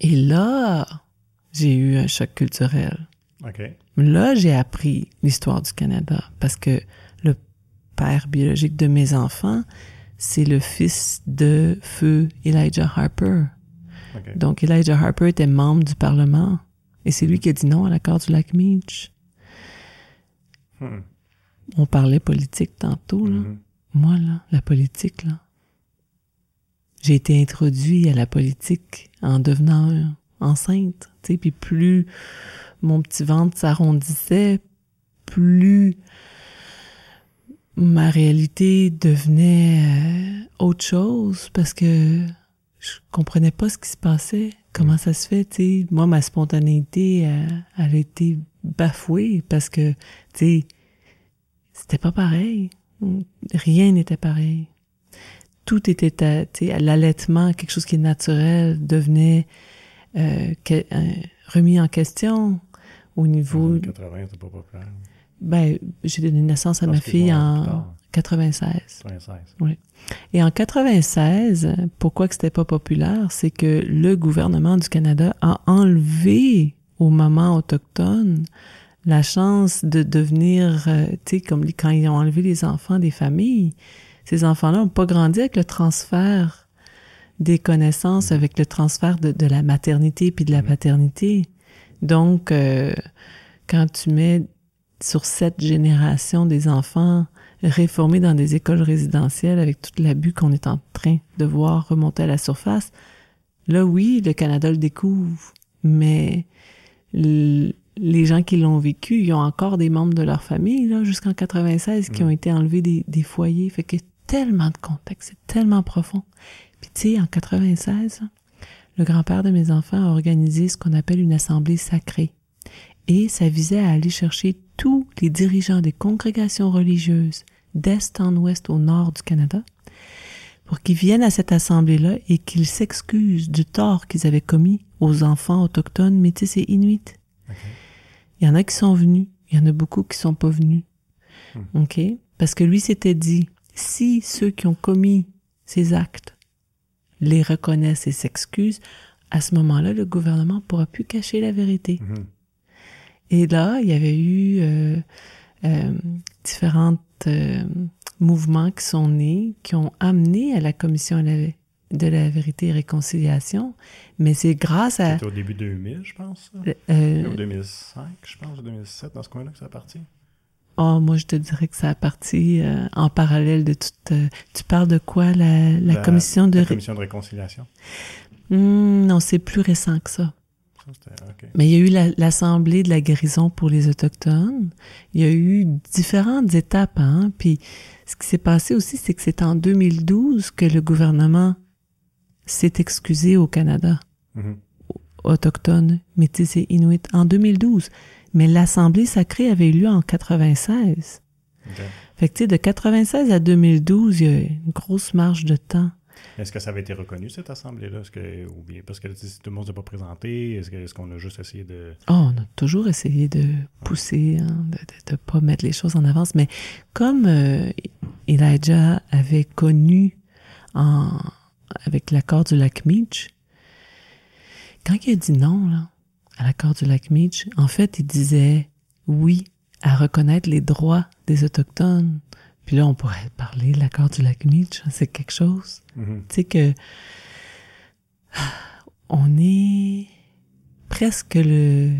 Et là, j'ai eu un choc culturel. Là, j'ai appris l'histoire du Canada parce que le père biologique de mes enfants, c'est le fils de feu Elijah Harper. Donc, Elijah Harper était membre du Parlement et c'est lui qui a dit non à l'accord du lac Meach. Hmm. On parlait politique tantôt, là. Mm-hmm. Moi, là, la politique, là, j'ai été introduit à la politique en devenant enceinte, tu sais, puis plus mon petit ventre s'arrondissait, plus ma réalité devenait euh, autre chose parce que je comprenais pas ce qui se passait, comment ça se fait, tu sais. Moi, ma spontanéité, euh, elle, a été bafouée parce que, tu sais, c'était pas pareil. Rien n'était pareil tout était, à l'allaitement, quelque chose qui est naturel, devenait euh, remis en question au niveau... En 80, c'est pas populaire. Ben, j'ai donné naissance à ma fille en 96. 96. Oui. Et en 96, pourquoi que c'était pas populaire, c'est que le gouvernement du Canada a enlevé aux mamans autochtones la chance de devenir, euh, tu sais, comme quand ils ont enlevé les enfants des familles, ces enfants-là n'ont pas grandi avec le transfert des connaissances, mm. avec le transfert de, la maternité puis de la mm. paternité. Donc, euh, quand tu mets sur cette génération des enfants réformés dans des écoles résidentielles avec tout l'abus qu'on est en train de voir remonter à la surface, là oui, le Canada le découvre, mais les gens qui l'ont vécu, ils ont encore des membres de leur famille là jusqu'en 96 qui mm. ont été enlevés des, des foyers, fait que tellement de contexte, c'est tellement profond. Puis tu sais, en 96, le grand-père de mes enfants a organisé ce qu'on appelle une assemblée sacrée. Et ça visait à aller chercher tous les dirigeants des congrégations religieuses d'est en ouest au nord du Canada pour qu'ils viennent à cette assemblée-là et qu'ils s'excusent du tort qu'ils avaient commis aux enfants autochtones, métis et inuits. Il y en a qui sont venus, il y en a beaucoup qui sont pas venus. Hmm. OK? Parce que lui s'était dit, si ceux qui ont commis ces actes les reconnaissent et s'excusent, à ce moment-là, le gouvernement pourra plus cacher la vérité. Mm-hmm. Et là, il y avait eu euh, euh, différents euh, mouvements qui sont nés, qui ont amené à la commission de la vérité et réconciliation, mais c'est grâce à... C'était au début 2000, je pense. Au 2005, je pense, 2007, dans ce coin-là que ça a parti. Oh, moi, je te dirais que ça a parti euh, en parallèle de toute... Euh, tu parles de quoi, la, la, commission de... La commission de réconciliation. Hmm, non, c'est plus récent que ça. Mais il y a eu l'Assemblée de la guérison pour les Autochtones. Il y a eu différentes étapes. Hein? Puis ce qui s'est passé aussi, c'est que c'est en 2012 que le gouvernement s'est excusé au Canada. Mm-hmm. Autochtones, métis et inuits. En 2012. Mais l'Assemblée sacrée avait eu lieu en 96. Fait que, tu sais, de 96 à 2012, il y a une grosse marge de temps. Est-ce que ça avait été reconnu, cette assemblée-là? que, parce que tout le monde ne s'est pas présenté, est-ce qu'on a juste essayé de... Oh, on a toujours essayé de pousser, hein, de ne pas mettre les choses en avance. Mais comme euh, Elijah avait connu avec l'accord du lac Meach, quand il a dit non, à l'accord du lac Meach, en fait, il disait oui à reconnaître les droits des Autochtones. Puis là, on pourrait parler de l'accord du lac Meach, c'est quelque chose. Mm-hmm. Tu sais que on est presque le...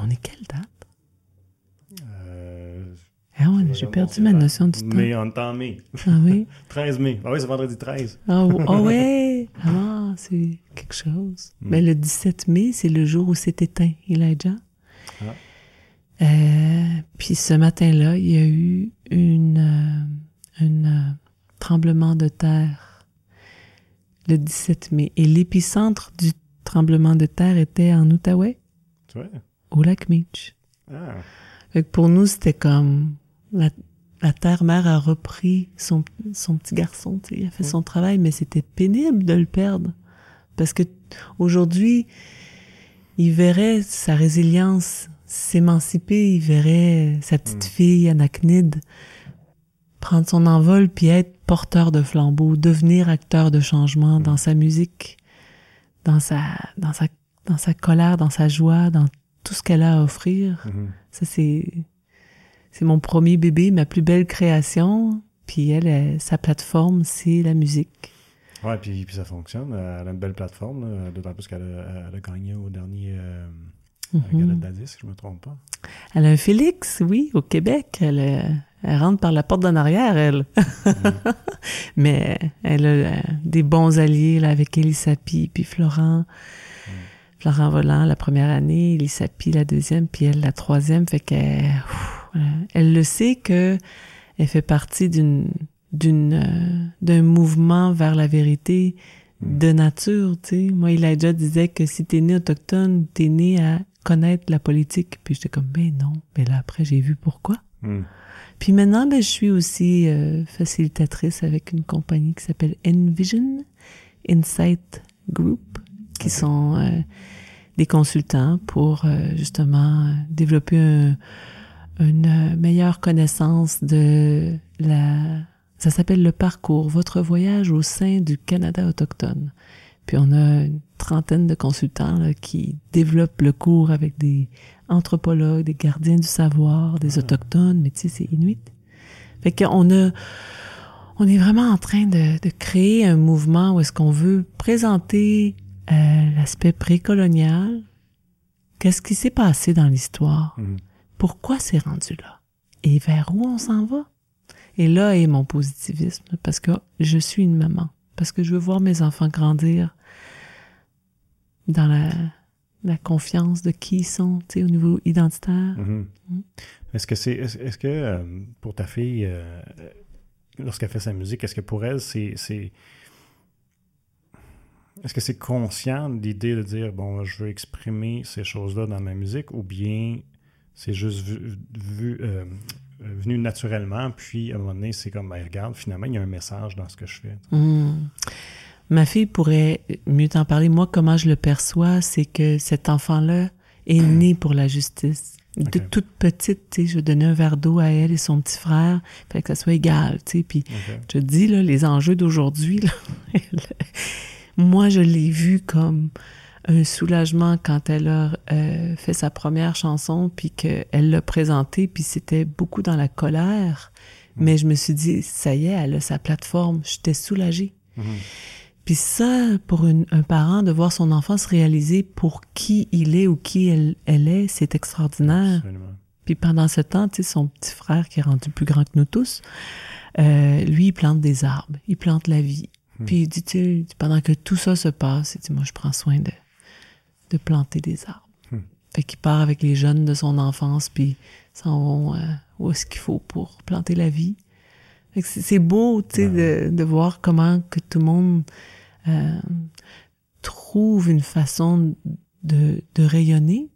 On est quelle date? Euh, ah ouais, j'ai perdu ma notion du temps. Mais on est en mai. Ah oui? 13 mai. Ah oui, c'est vendredi 13. Ah, oh, ouais! Ah, c'est quelque chose. Mais mm. ben, le 17 mai, c'est le jour où s'est éteint Elijah. Ah. puis ce matin-là, il y a eu une, un tremblement de terre le 17 mai. Et l'épicentre du tremblement de terre était en Outaouais, au lac Meach. Ah. pour nous, c'était comme la, la terre-mère a repris son, son petit garçon, il a fait son travail, mais c'était pénible de le perdre. Parce que aujourd'hui, il verrait sa résilience s'émanciper, il verrait sa petite mm. fille Anachnide prendre son envol puis être porteur de flambeau, devenir acteur de changement dans sa musique, dans sa, dans sa, dans sa colère, dans sa joie, dans tout ce qu'elle a à offrir. Mm-hmm. Ça, c'est, c'est mon premier bébé, ma plus belle création. Puis elle, sa plateforme, c'est la musique. Ouais, puis, puis ça fonctionne. Elle a une belle plateforme, d'autant plus qu'elle a, a, gagné au dernier euh, mm d'Addis, si je ne me trompe pas. Elle a un Félix, oui, au Québec. Elle, euh, elle rentre par la porte d'en arrière, elle. Mm-hmm. Mais elle a euh, des bons alliés là, avec Elisapi, puis Florent. Mm. Florent Volant, la première année, Elisapi, la deuxième, puis elle, la troisième. Fait qu'elle elle le sait que elle fait partie d'une d'une euh, d'un mouvement vers la vérité hmm. de nature, tu sais. Moi, Elijah disait que si t'es né autochtone, t'es né à connaître la politique. Puis j'étais comme, mais non. Mais là, après, j'ai vu pourquoi. Hmm. Puis maintenant, ben, je suis aussi euh, facilitatrice avec une compagnie qui s'appelle Envision Insight Group, qui sont euh, des consultants pour justement développer un une meilleure connaissance de la... Ça s'appelle le parcours, votre voyage au sein du Canada autochtone. Puis on a une trentaine de consultants qui développent le cours avec des anthropologues, des gardiens du savoir, des autochtones, mais tu sais, c'est inuit. Fait qu'on a, on est vraiment en train de, de créer un mouvement où est-ce qu'on veut présenter euh, l'aspect précolonial. Qu'est-ce qui s'est passé dans l'histoire? Mm-hmm pourquoi c'est rendu là? Et vers où on s'en va? Et là est mon positivisme parce que je suis une maman, parce que je veux voir mes enfants grandir dans la, la confiance de qui ils sont, tu sais, au niveau identitaire. Mm-hmm. Mm. Est-ce que c'est, est-ce, que euh, pour ta fille, euh, lorsqu'elle fait sa musique, est-ce que pour elle c'est, c'est est-ce que c'est conscient l'idée de dire bon, je veux exprimer ces choses-là dans ma musique, ou bien c'est juste vu, euh, venu naturellement. Puis, à un moment donné, c'est comme, ben, regarde, finalement, il y a un message dans ce que je fais. Hmm. Ma fille pourrait mieux t'en parler. Moi, comment je le perçois, c'est que cet enfant-là est né pour la justice. De toute petite, tu sais, je donnais un verre d'eau à elle et son petit frère, fallait que ça soit égal, tu sais. Puis, je te dis, là, les enjeux d'aujourd'hui, moi, je l'ai vu comme un soulagement quand elle a euh, fait sa première chanson, puis qu'elle l'a présentée, puis c'était beaucoup dans la colère. Mm. Mais je me suis dit, ça y est, elle a sa plateforme. J'étais soulagée. Mm-hmm. Puis ça, pour un parent, de voir son enfant se réaliser pour qui il est ou qui elle, elle est, c'est extraordinaire. Puis pendant ce temps, tu sais, son petit frère qui est rendu plus grand que nous tous, euh, lui, il plante des arbres, il plante la vie. Mm. Puis il dit, tu pendant que tout ça se passe, il dit, moi, je prends soin de, de planter des arbres. Hmm. Fait qu'il part avec les jeunes de son enfance, puis s'en vont euh, où est-ce qu'il faut pour planter la vie. C'est beau, tu sais, de, de, voir comment que tout le monde euh, trouve une façon de, de rayonner.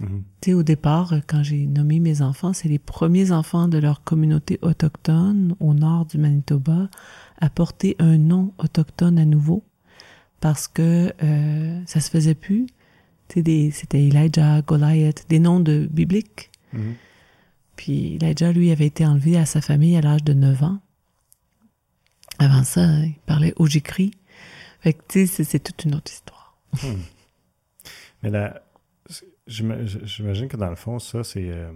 Hmm. Tu sais, au départ, quand j'ai nommé mes enfants, c'est les premiers enfants de leur communauté autochtone au nord du Manitoba à porter un nom autochtone à nouveau parce que euh, ça se faisait plus c'était Elijah, Goliath, des noms de bibliques. Mhm. Puis Elijah, lui, avait été enlevé à sa famille à l'âge de 9 ans. Avant ça, il parlait Ojikri. Fait que, tu sais, c'est toute une autre histoire. Hmm. Mais là, j'imagine que dans le fond, ça, c'est. Euh,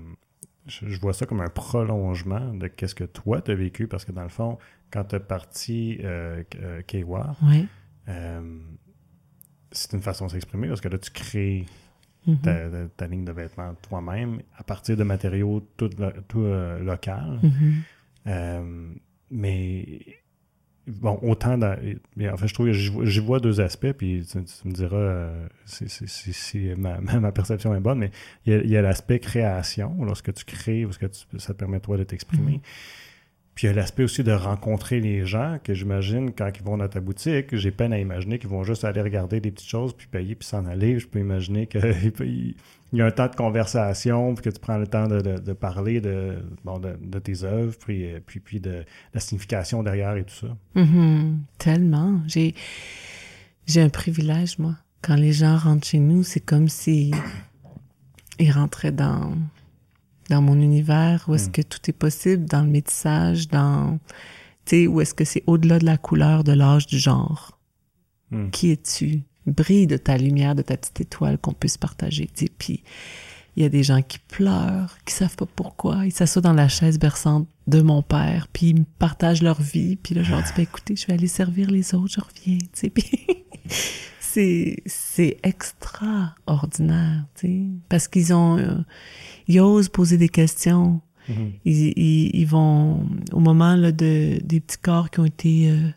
je, vois ça comme un prolongement de qu'est-ce que toi, tu as vécu, parce que dans le fond, quand tu es parti euh, euh oui. euh, c'est une façon de s'exprimer parce que là, tu crées mm-hmm. ta, ligne de vêtements toi-même à partir de matériaux tout, tout euh, local. Mm-hmm. Euh, mais bon, autant dans. En fait, je trouve que j'y vois deux aspects, puis tu, me diras si ma, ma, perception est bonne, mais il y a, l'aspect création, lorsque tu crées, lorsque ça te permet toi de t'exprimer. Mm-hmm. Puis il y a l'aspect aussi de rencontrer les gens que j'imagine quand ils vont dans ta boutique, j'ai peine à imaginer qu'ils vont juste aller regarder des petites choses, puis payer, puis s'en aller. Je peux imaginer qu'il y a un temps de conversation, puis que tu prends le temps de, parler de, bon, de, tes œuvres, puis, euh, puis, puis de la signification derrière et tout ça. Mm-hmm. tellement. J'ai, j'ai un privilège, moi. Quand les gens rentrent chez nous, c'est comme si ils rentraient dans dans mon univers, où est-ce mm. que tout est possible, dans le métissage, dans, tu sais, où est-ce que c'est au-delà de la couleur, de l'âge, du genre. Mm. Qui es-tu? Brille de ta lumière, de ta petite étoile qu'on puisse partager, tu sais. Puis, il y a des gens qui pleurent, qui savent pas pourquoi. Ils s'assoient dans la chaise berçante de mon père, puis ils me partagent leur vie. Puis là, je leur dis, ben, écoutez, je vais aller servir les autres, je reviens, tu sais. Puis c'est, c'est extraordinaire, tu sais. Parce qu'ils ont, euh, ils osent poser des questions. Mm-hmm. ils, ils, vont, au moment là, de, des petits corps qui ont été euh,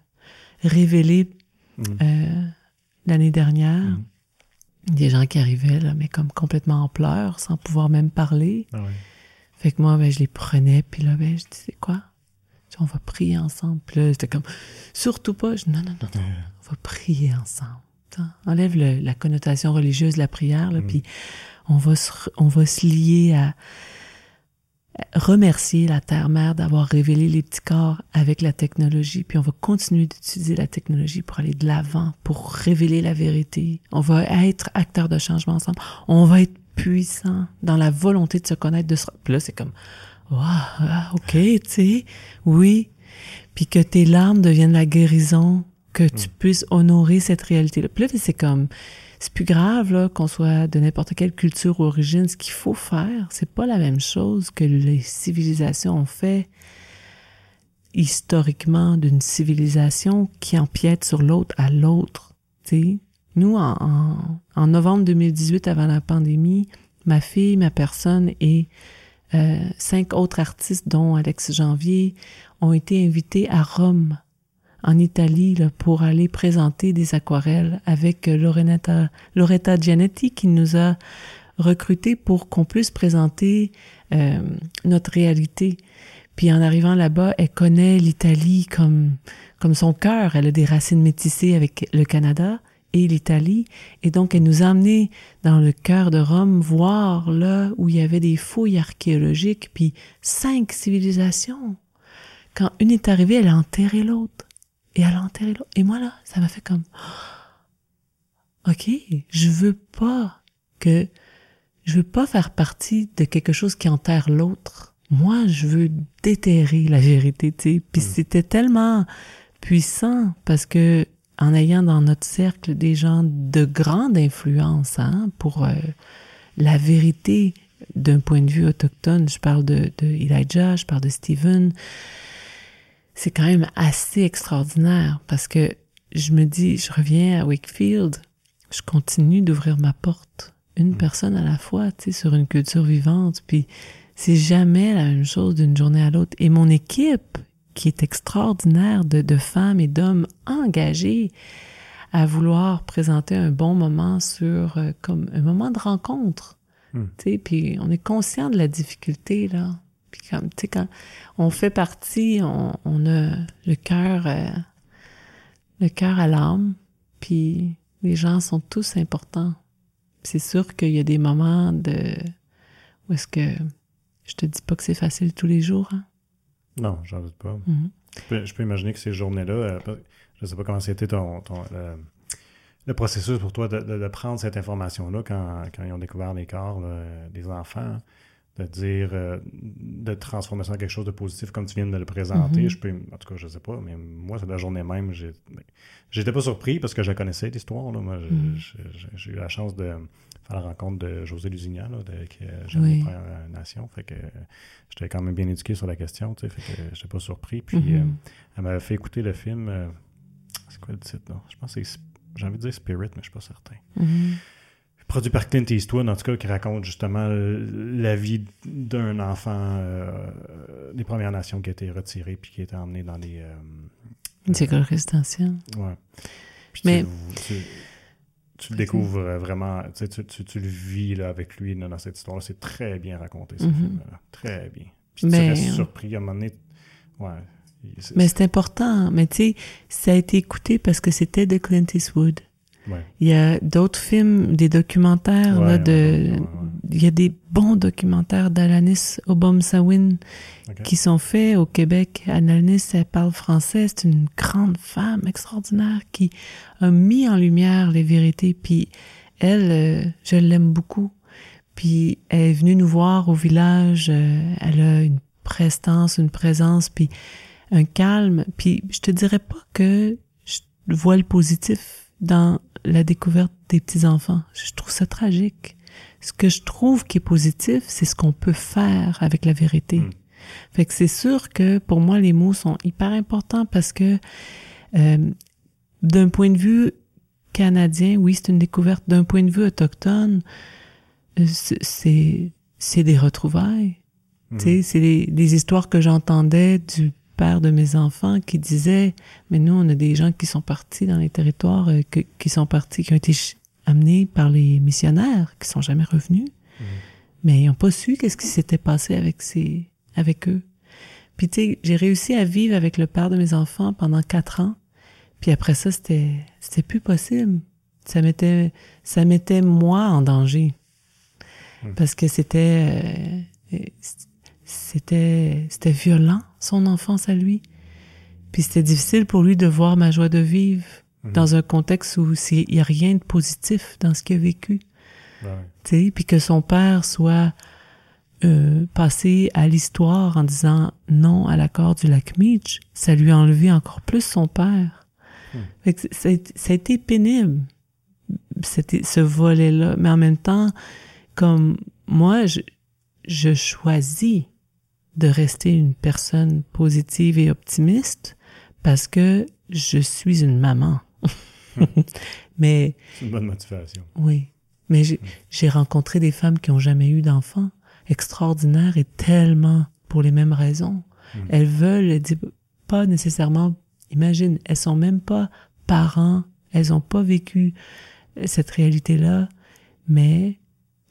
révélés mm-hmm. euh, l'année dernière, mm-hmm. des gens qui arrivaient, là, mais comme complètement en pleurs, sans pouvoir même parler. Ah fait que moi, ben, je les prenais, puis là, ben, je disais quoi? On va prier ensemble. Puis là, c'était comme, surtout pas. Je, non, non, non, non, on va prier ensemble. Enlève le, la connotation religieuse de la prière, là, puis on va se, on va se lier à remercier la Terre-Mère d'avoir révélé les petits corps avec la technologie, puis on va continuer d'utiliser la technologie pour aller de l'avant, pour révéler la vérité. On va être acteur de changement ensemble. On va être puissant dans la volonté de se connaître, de se... Puis là, c'est comme, wow, ah, ok, tu sais, oui. Puis que tes larmes deviennent la guérison, que tu mm. puisses honorer cette réalité-là. Puis là, c'est comme, c'est plus grave là, qu'on soit de n'importe quelle culture ou origine. Ce qu'il faut faire, c'est pas la même chose que les civilisations ont fait historiquement d'une civilisation qui empiète sur l'autre à l'autre. Nous, en, en, novembre 2018, avant la pandémie, ma fille, ma personne et euh, cinq autres artistes, dont Alex Janvier, ont été invités à Rome en Italie là, pour aller présenter des aquarelles avec euh, Loretta, Loretta Gianetti qui nous a recrutés pour qu'on puisse présenter euh, notre réalité. Puis en arrivant là-bas, elle connaît l'Italie comme comme son cœur. Elle a des racines métissées avec le Canada et l'Italie. Et donc, elle nous a emmenés dans le cœur de Rome voir là où il y avait des fouilles archéologiques, puis cinq civilisations. Quand une est arrivée, elle a enterré l'autre et elle a enterré l'autre. Et moi, là, ça m'a fait comme, OK, je veux pas que, je veux pas faire partie de quelque chose qui enterre l'autre. Moi, je veux déterrer la vérité, tu sais. Puis mm. c'était tellement puissant parce que en ayant dans notre cercle des gens de grande influence, hein, pour euh, la vérité d'un point de vue autochtone, je parle de, de Elijah, je parle de Stephen, c'est quand même assez extraordinaire parce que je me dis, je reviens à Wakefield, je continue d'ouvrir ma porte, une mm. personne à la fois, tu sais, sur une culture vivante, puis c'est jamais la même chose d'une journée à l'autre. Et mon équipe, qui est extraordinaire de, de femmes et d'hommes engagés à vouloir présenter un bon moment sur, euh, comme un moment de rencontre, mm. tu sais, puis on est conscient de la difficulté, là. Puis comme, tu sais, quand on fait partie, on, a le cœur, euh, le cœur à l'âme, puis les gens sont tous importants. C'est sûr qu'il y a des moments de où est-ce que je te dis pas que c'est facile tous les jours. Hein? Non, j'en doute pas. Mm-hmm. je, peux, imaginer que ces journées-là, euh, je sais pas comment c'était ton, le, processus pour toi de, prendre cette information-là quand, quand, ils ont découvert les corps des enfants de dire, euh, de transformer ça en quelque chose de positif comme tu viens de le présenter. Mhm. Je peux, en tout cas, je sais pas, mais moi, la journée même, j'étais pas surpris parce que je connaissais l'histoire. Moi, mhm. j'ai eu la chance de faire la rencontre de José Lusignan, là, de, qui oui. Nation. Fait que j'étais quand même bien éduqué sur la question, tu sais, fait que j'étais pas surpris. Puis mhm. euh, elle m'avait fait écouter le film, euh, c'est quoi le titre, là? Je pense que c'est, j'ai envie de dire Spirit, mais je suis pas certain produit par Clint Eastwood, en tout cas, qui raconte justement la vie d'un enfant euh, des Premières Nations qui a été retiré puis qui a été emmené dans des, euh, Une école résidentielle. Ouais. Mais... Tu, découvres vraiment, tu, tu, tu, le vis là, avec lui dans cette histoire-là. C'est très bien raconté, ce mm-hmm. film-là. Très bien. Puis mais... tu restes surpris à un moment donné. Ouais. Mais c'est important. Mais tu sais, ça a été écouté parce que c'était de Clint Eastwood. Il y a d'autres films, des documentaires, là, de, il y a des bons documentaires d'Alanis Obomsawin qui sont faits au Québec. Alanis, elle parle français, c'est une grande femme extraordinaire qui a mis en lumière les vérités. Puis elle, euh, je l'aime beaucoup. Puis elle est venue nous voir au village. Euh, elle a une prestance, une présence, puis un calme. Puis je te dirais pas que je vois le positif dans la découverte des petits-enfants. Je trouve ça tragique. Ce que je trouve qui est positif, c'est ce qu'on peut faire avec la vérité. Hmm. Fait que c'est sûr que pour moi, les mots sont hyper importants parce que euh, d'un point de vue canadien, oui, c'est une découverte. D'un point de vue autochtone, euh, c'est c'est des retrouvailles. Sais, C'est les histoires que j'entendais du père de mes enfants qui disait mais nous on a des gens qui sont partis dans les territoires euh, qui sont partis qui ont été amenés par les missionnaires qui sont jamais revenus. Mmh. mais ils n'ont pas su qu'est-ce qui s'était passé avec ces avec eux puis tu sais j'ai réussi à vivre avec le père de mes enfants pendant quatre ans. Puis après ça c'était c'était plus possible. Ça mettait ça mettait moi en danger. Mmh. parce que c'était euh, c'était c'était violent son enfance à lui. Puis c'était difficile pour lui de voir ma joie de vivre mhm. dans un contexte où il n'y a rien de positif dans ce qu'il a vécu. Puis que son père soit euh, passé à l'histoire en disant non à l'accord du lac Meach, ça lui a enlevé encore plus son père. Hmm. ça, a été pénible, c'était ce volet-là. Mais en même temps, comme moi, je, je choisis de rester une personne positive et optimiste parce que je suis une maman. mais c'est une bonne motivation. Oui, mais j'ai rencontré des femmes qui ont jamais eu d'enfants, extraordinaires et tellement pour les mêmes raisons. Hmm. Elles veulent, elles disent pas nécessairement. Imagine, elles sont même pas parents, elles ont pas vécu cette réalité-là, mais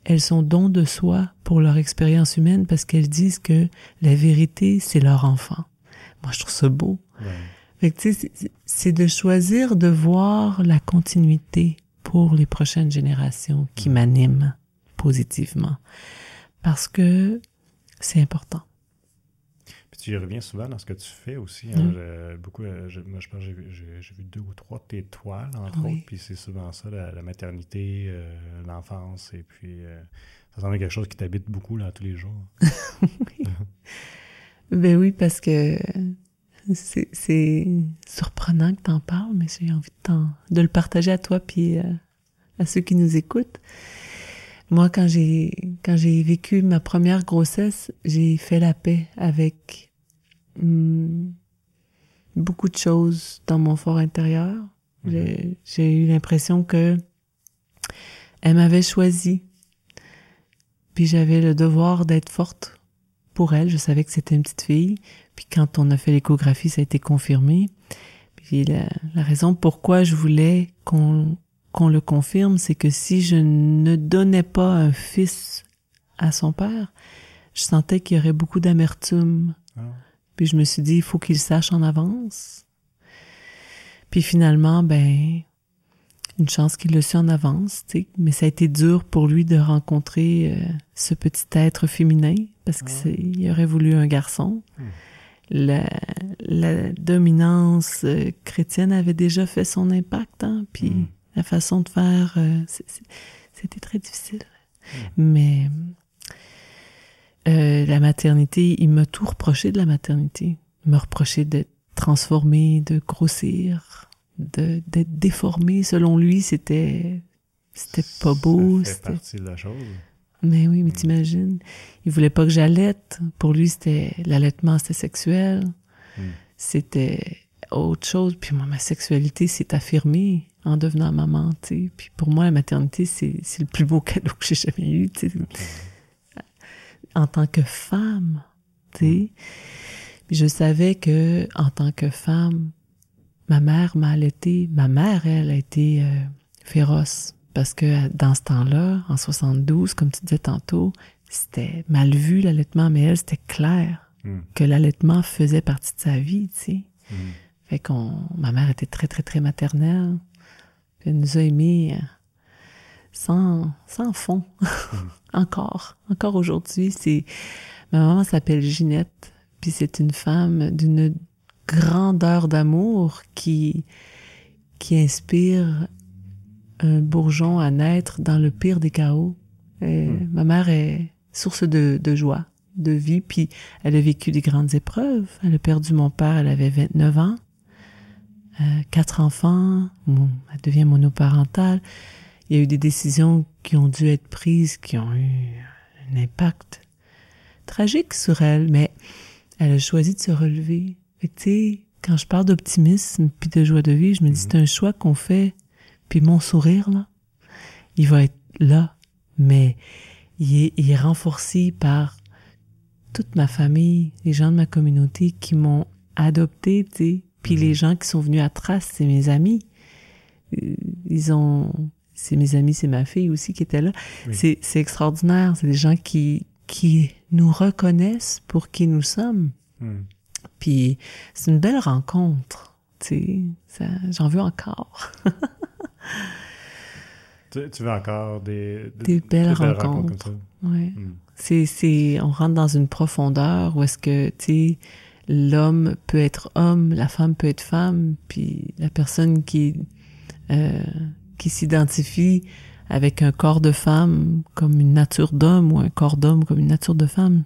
elles sont don de soi pour leur expérience humaine parce qu'elles disent que la vérité, c'est leur enfant. Moi, je trouve ça beau. Ouais. c'est de choisir de voir la continuité pour les prochaines générations qui m'animent positivement. Parce que c'est important tu reviens souvent dans ce que tu fais aussi. Hein? Mm. beaucoup, euh, je, moi, je pense que j'ai vu deux ou trois de tes toiles, entre autres. Puis c'est souvent ça, la, maternité, euh, l'enfance. Et puis, euh, ça semble quelque chose qui t'habite beaucoup là, tous les jours. oui. ben oui, parce que c'est surprenant que tu en parles, mais j'ai envie de, de, le partager à toi puis à ceux qui nous écoutent. Moi, quand j'ai quand j'ai vécu ma première grossesse, j'ai fait la paix avec Hmm. beaucoup de choses dans mon fort intérieur. Mhm. J'ai eu l'impression que elle m'avait choisi. Puis j'avais le devoir d'être forte pour elle. Je savais que c'était une petite fille. Puis quand on a fait l'échographie, ça a été confirmé. Puis la, raison pourquoi je voulais qu'on qu'on le confirme, c'est que si je ne donnais pas un fils à son père, je sentais qu'il y aurait beaucoup d'amertume. Ah. Puis je me suis dit, il faut qu'il sache en avance. Puis finalement, ben, une chance qu'il le su en avance. Mais ça a été dur pour lui de rencontrer euh, ce petit être féminin parce qu'il aurait voulu un garçon. Hmm. La, la, dominance euh, chrétienne avait déjà fait son impact, hein, puis hmm. la façon de faire, euh, c'était très difficile. Hmm. Mais euh, la maternité, il m'a tout reproché de la maternité. Il m'a reproché d'être transformé, de grossir, de d'être déformé. Selon lui, c'était c'était pas beau. C'était partie de la chose. Mais oui, mais mm. t'imagines, il voulait pas que j'allaite. Pour lui, c'était l'allaitement, c'était sexuel. Mm. C'était autre chose. Puis moi, ma sexualité s'est affirmée en devenant maman, tu sais. Puis pour moi, la maternité, c'est le plus beau cadeau que j'ai jamais eu, tu sais en tant que femme, tu sais. je savais que en tant que femme, ma mère m'a allaité. Ma mère, elle, a été euh, féroce. Parce que dans ce temps-là, en 72, comme tu disais tantôt, c'était mal vu l'allaitement, mais elle, c'était clair hmm. que l'allaitement faisait partie de sa vie, tu sais. Hmm. Fait qu'on, ma mère était très, très, très maternelle. Elle nous a aimés euh, sans, sans fond. Hmm. encore. Encore aujourd'hui, c'est, ma maman s'appelle Ginette, puis c'est une femme d'une grandeur d'amour qui, qui inspire un bourgeon à naître dans le pire des chaos. Hmm. Ma mère est source de, de, joie, de vie, puis elle a vécu des grandes épreuves. Elle a perdu mon père, elle avait 29 ans, euh, quatre enfants, elle devient monoparentale. Il y a eu des décisions qui ont dû être prises, qui ont eu un impact tragique sur elle, mais elle a choisi de se relever. tu sais, quand je parle d'optimisme puis de joie de vie, je me dis mhm. c'est un choix qu'on fait. Puis mon sourire là, il va être là, mais il est, il est renforcé par toute ma famille, les gens de ma communauté qui m'ont adopté, tu sais. Puis mhm. les gens qui sont venus à Trace, c'est mes amis. Euh, ils ont, c'est mes amis, c'est ma fille aussi qui était là. C'est, c'est extraordinaire. C'est des gens qui, qui nous reconnaissent pour qui nous sommes. Hmm. Puis c'est une belle rencontre, tu sais, j'en veux encore. tu, veux encore des, des, belles, rencontres. Ouais. Hmm. C'est, c'est, on rentre dans une profondeur où est-ce que, tu sais, l'homme peut être homme, la femme peut être femme, puis la personne qui, euh, qui s'identifie avec un corps de femme comme une nature d'homme ou un corps d'homme comme une nature de femme.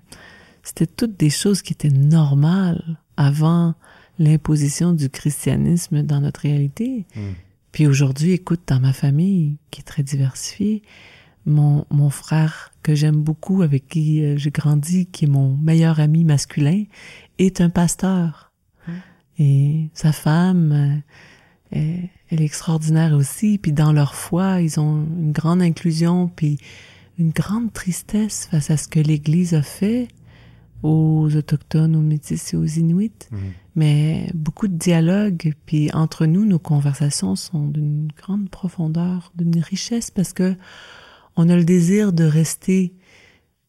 C'était toutes des choses qui étaient normales avant l'imposition du christianisme dans notre réalité. Hmm. Puis aujourd'hui, écoute, dans ma famille, qui est très diversifiée, mon, mon frère que j'aime beaucoup, avec qui euh, j'ai grandi, qui est mon meilleur ami masculin, est un pasteur. Hmm. Et sa femme, euh, elle est extraordinaire aussi. Puis dans leur foi, ils ont une grande inclusion, puis une grande tristesse face à ce que l'Église a fait aux Autochtones, aux Métis et aux Inuits. Mhm. Mais beaucoup de dialogue, puis entre nous, nos conversations sont d'une grande profondeur, d'une richesse, parce que on a le désir de rester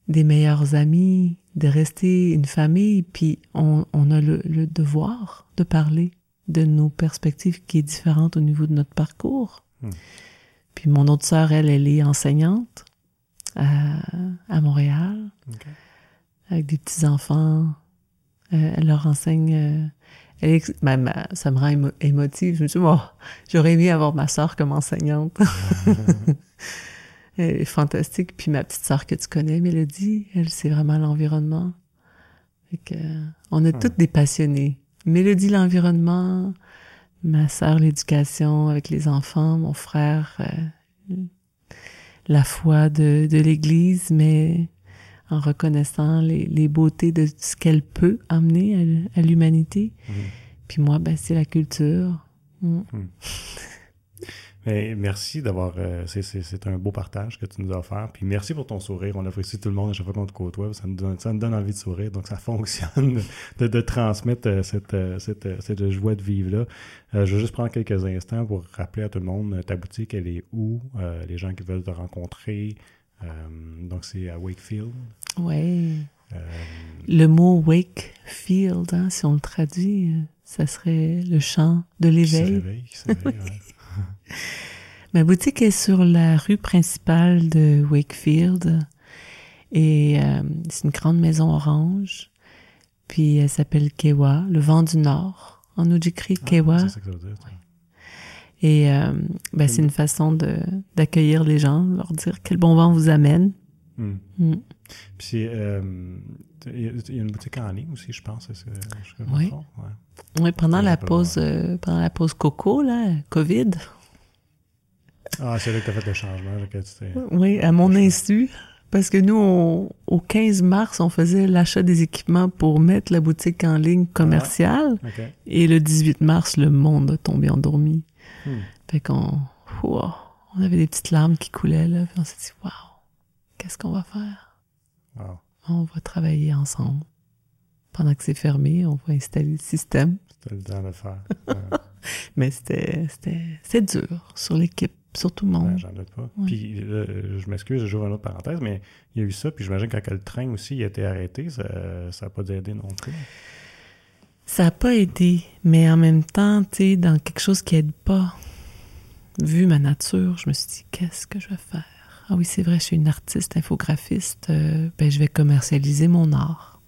des meilleurs amis, de rester une famille, puis on, on a le, le devoir de parler de nos perspectives qui est différente au niveau de notre parcours. Hmm. Puis mon autre sœur, elle, elle est enseignante à, à Montréal, avec des petits-enfants. Euh, elle leur enseigne... Euh, elle ben, ça me rend émotive. Je me dit, oh, j'aurais aimé avoir ma sœur comme enseignante. elle est fantastique. Puis ma petite sœur que tu connais, Mélodie, elle, c'est vraiment l'environnement. que, on est toutes des passionnés. Mélodie, l'environnement, ma sœur, l'éducation avec les enfants, mon frère, euh, la foi de, de l'Église, mais en reconnaissant les, les beautés de ce qu'elle peut amener à, l'humanité. Mhm. Puis moi, ben, c'est la culture. Mm. Mm. Mais merci d'avoir. Euh, c'est un beau partage que tu nous as offert. Puis merci pour ton sourire. On apprécie tout le monde à chaque fois qu'on te côtoie. Ça nous, donne, ça nous donne envie de sourire. Donc ça fonctionne de, de transmettre euh, cette, euh, cette, cette, joie de vivre-là. je vais juste prendre quelques instants pour rappeler à tout le monde ta boutique, elle est où? Les gens qui veulent te rencontrer. donc c'est à Wakefield. Oui. le mot Wakefield, hein, si on le traduit, ça serait le chant de l'éveil. Ma boutique est sur la rue principale de Wakefield et euh, c'est une grande maison orange. Puis elle s'appelle Kewa, le vent du nord. En Ojikri, ah, Kewa. Et euh, ben, c'est une façon de d'accueillir les gens, leur dire quel bon vent vous amène. Hmm. Hmm. Puis euh, il y a une boutique en ligne aussi, je pense. oui. oui, pendant la pause, pendant la pause Coco, là, Covid, ah, c'est là que tu as fait le changement. oui, à mon insu. Parce que nous, au 15 mars, on faisait l'achat des équipements pour mettre la boutique en ligne commerciale. Ah, Et le 18 mars, le monde a tombé endormi. Hmm. Fait qu'on... on avait des petites larmes qui coulaient, là. Puis on s'est dit, waouh, qu'est-ce qu'on va faire? On va travailler ensemble. Pendant que c'est fermé, on va installer le système. C'était le temps de faire. Mais c'était dur sur l'équipe, sur tout le monde. J'en doute pas. Puis, je m'excuse, j'ouvre une autre parenthèse, mais il y a eu ça, puis j'imagine que quand le train aussi a été arrêté, ça n'a pas aidé non plus. Ça n'a pas aidé, mais en même temps, tu sais, dans quelque chose qui aide pas, vu ma nature, je me suis dit, qu'est-ce que je vais faire? Ah oui, c'est vrai, je suis une artiste infographiste, euh, ben, je vais commercialiser mon art.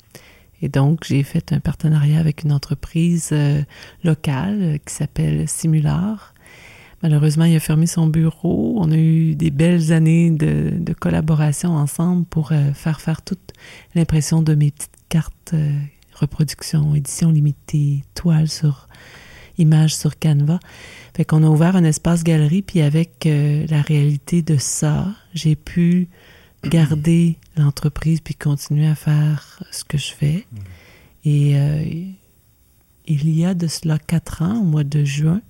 Et donc, j'ai fait un partenariat avec une entreprise euh, locale euh, qui s'appelle Simular. Malheureusement, il a fermé son bureau. On a eu des belles années de, de collaboration ensemble pour faire faire toute l'impression de mes petites cartes reproduction, édition limitée, toile sur image sur Canva. Fait qu'on a ouvert un espace galerie, puis avec euh, la réalité de ça, j'ai pu garder l'entreprise puis continuer à faire ce que je fais. Mm. Et euh, il y a de cela quatre ans, au mois de juin,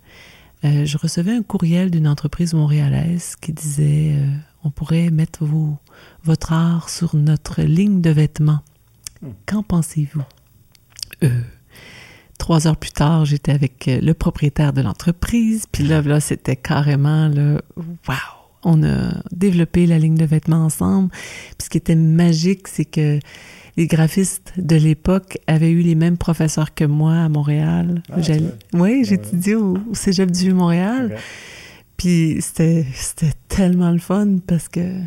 euh, je recevais un courriel d'une entreprise montréalaise qui disait on pourrait mettre vos, votre art sur notre ligne de vêtements. Mm. Qu'en pensez-vous? Trois heures plus tard, j'étais avec euh, le propriétaire de l'entreprise. Puis là, là c'était carrément le wow! On a développé la ligne de vêtements ensemble. Puis ce qui était magique, c'est que les graphistes de l'époque avaient eu les mêmes professeurs que moi à Montréal. Ah, oui, j'ai étudié au, Cégep du Vieux-Montréal. Puis c'était tellement le fun parce que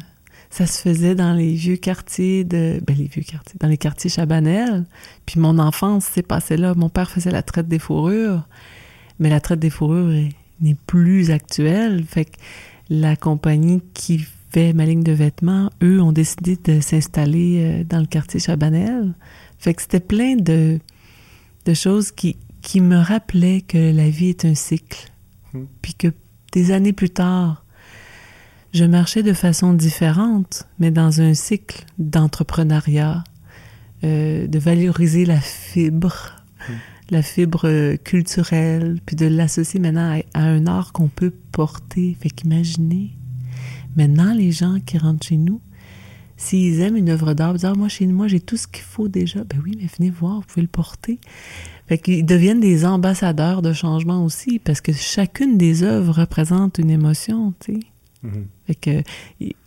ça se faisait dans les vieux quartiers de ben les vieux quartiers dans les quartiers Chabanel. Puis mon enfance s'est passée là. Mon père faisait la traite des fourrures. Mais la traite des fourrures n'est plus actuelle. Fait que la compagnie qui fait ma ligne de vêtements eux ont décidé de s'installer euh, dans le quartier Chabanel fait que c'était plein de de choses qui qui me rappelaient que la vie est un cycle hmm. puis que des années plus tard je marchais de façon différente, mais dans un cycle d'entrepreneuriat, euh, de valoriser la fibre, hmm. la fibre culturelle, puis de l'associer maintenant à, un art qu'on peut porter. Fait qu'imaginez, maintenant, les gens qui rentrent chez nous, s'ils aiment une œuvre d'art, ils disent ah, moi, chez moi, j'ai tout ce qu'il faut déjà. Ben oui, mais venez voir, vous pouvez le porter. Fait qu'ils deviennent des ambassadeurs de changement aussi, parce que chacune des œuvres représente une émotion, tu sais. Fait que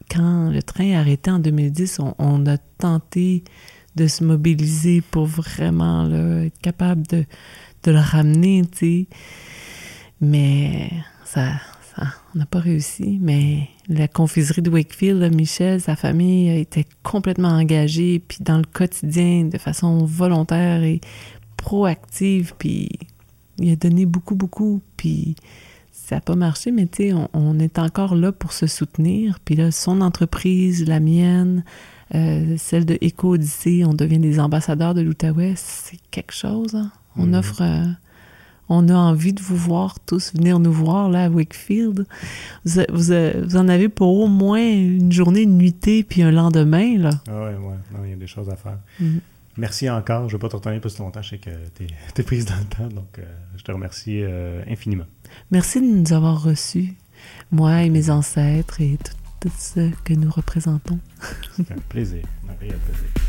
quand le train a arrêté en 2010, on, a tenté de se mobiliser pour vraiment être capable de, le ramener, tu sais. Mais ça on n'a pas réussi. Mais la confiserie de Wakefield, Michel, sa famille était complètement engagée, puis dans le quotidien, de façon volontaire et proactive, puis il a donné beaucoup, beaucoup, puis ça n'a pas marché, mais tu sais, on, est encore là pour se soutenir. Puis là, son entreprise, la mienne, euh, celle de Eco Odyssey, on devient des ambassadeurs de l'Outaouais. C'est quelque chose. Hein. On mhm. offre. Euh, on a envie de vous voir tous venir nous voir là à Wakefield. Vous, vous, en avez pour au moins une journée, une nuitée, puis un lendemain. Là. Ah ouais, ouais. il y a des choses à faire. Mhm. Merci encore. Je ne vais pas te retenir plus longtemps. Je sais que tu es, prise dans le temps, donc euh, je te remercie infiniment. Merci de nous avoir reçus, moi et mes ancêtres et tout, ce que nous représentons. C'est un plaisir, un réel plaisir.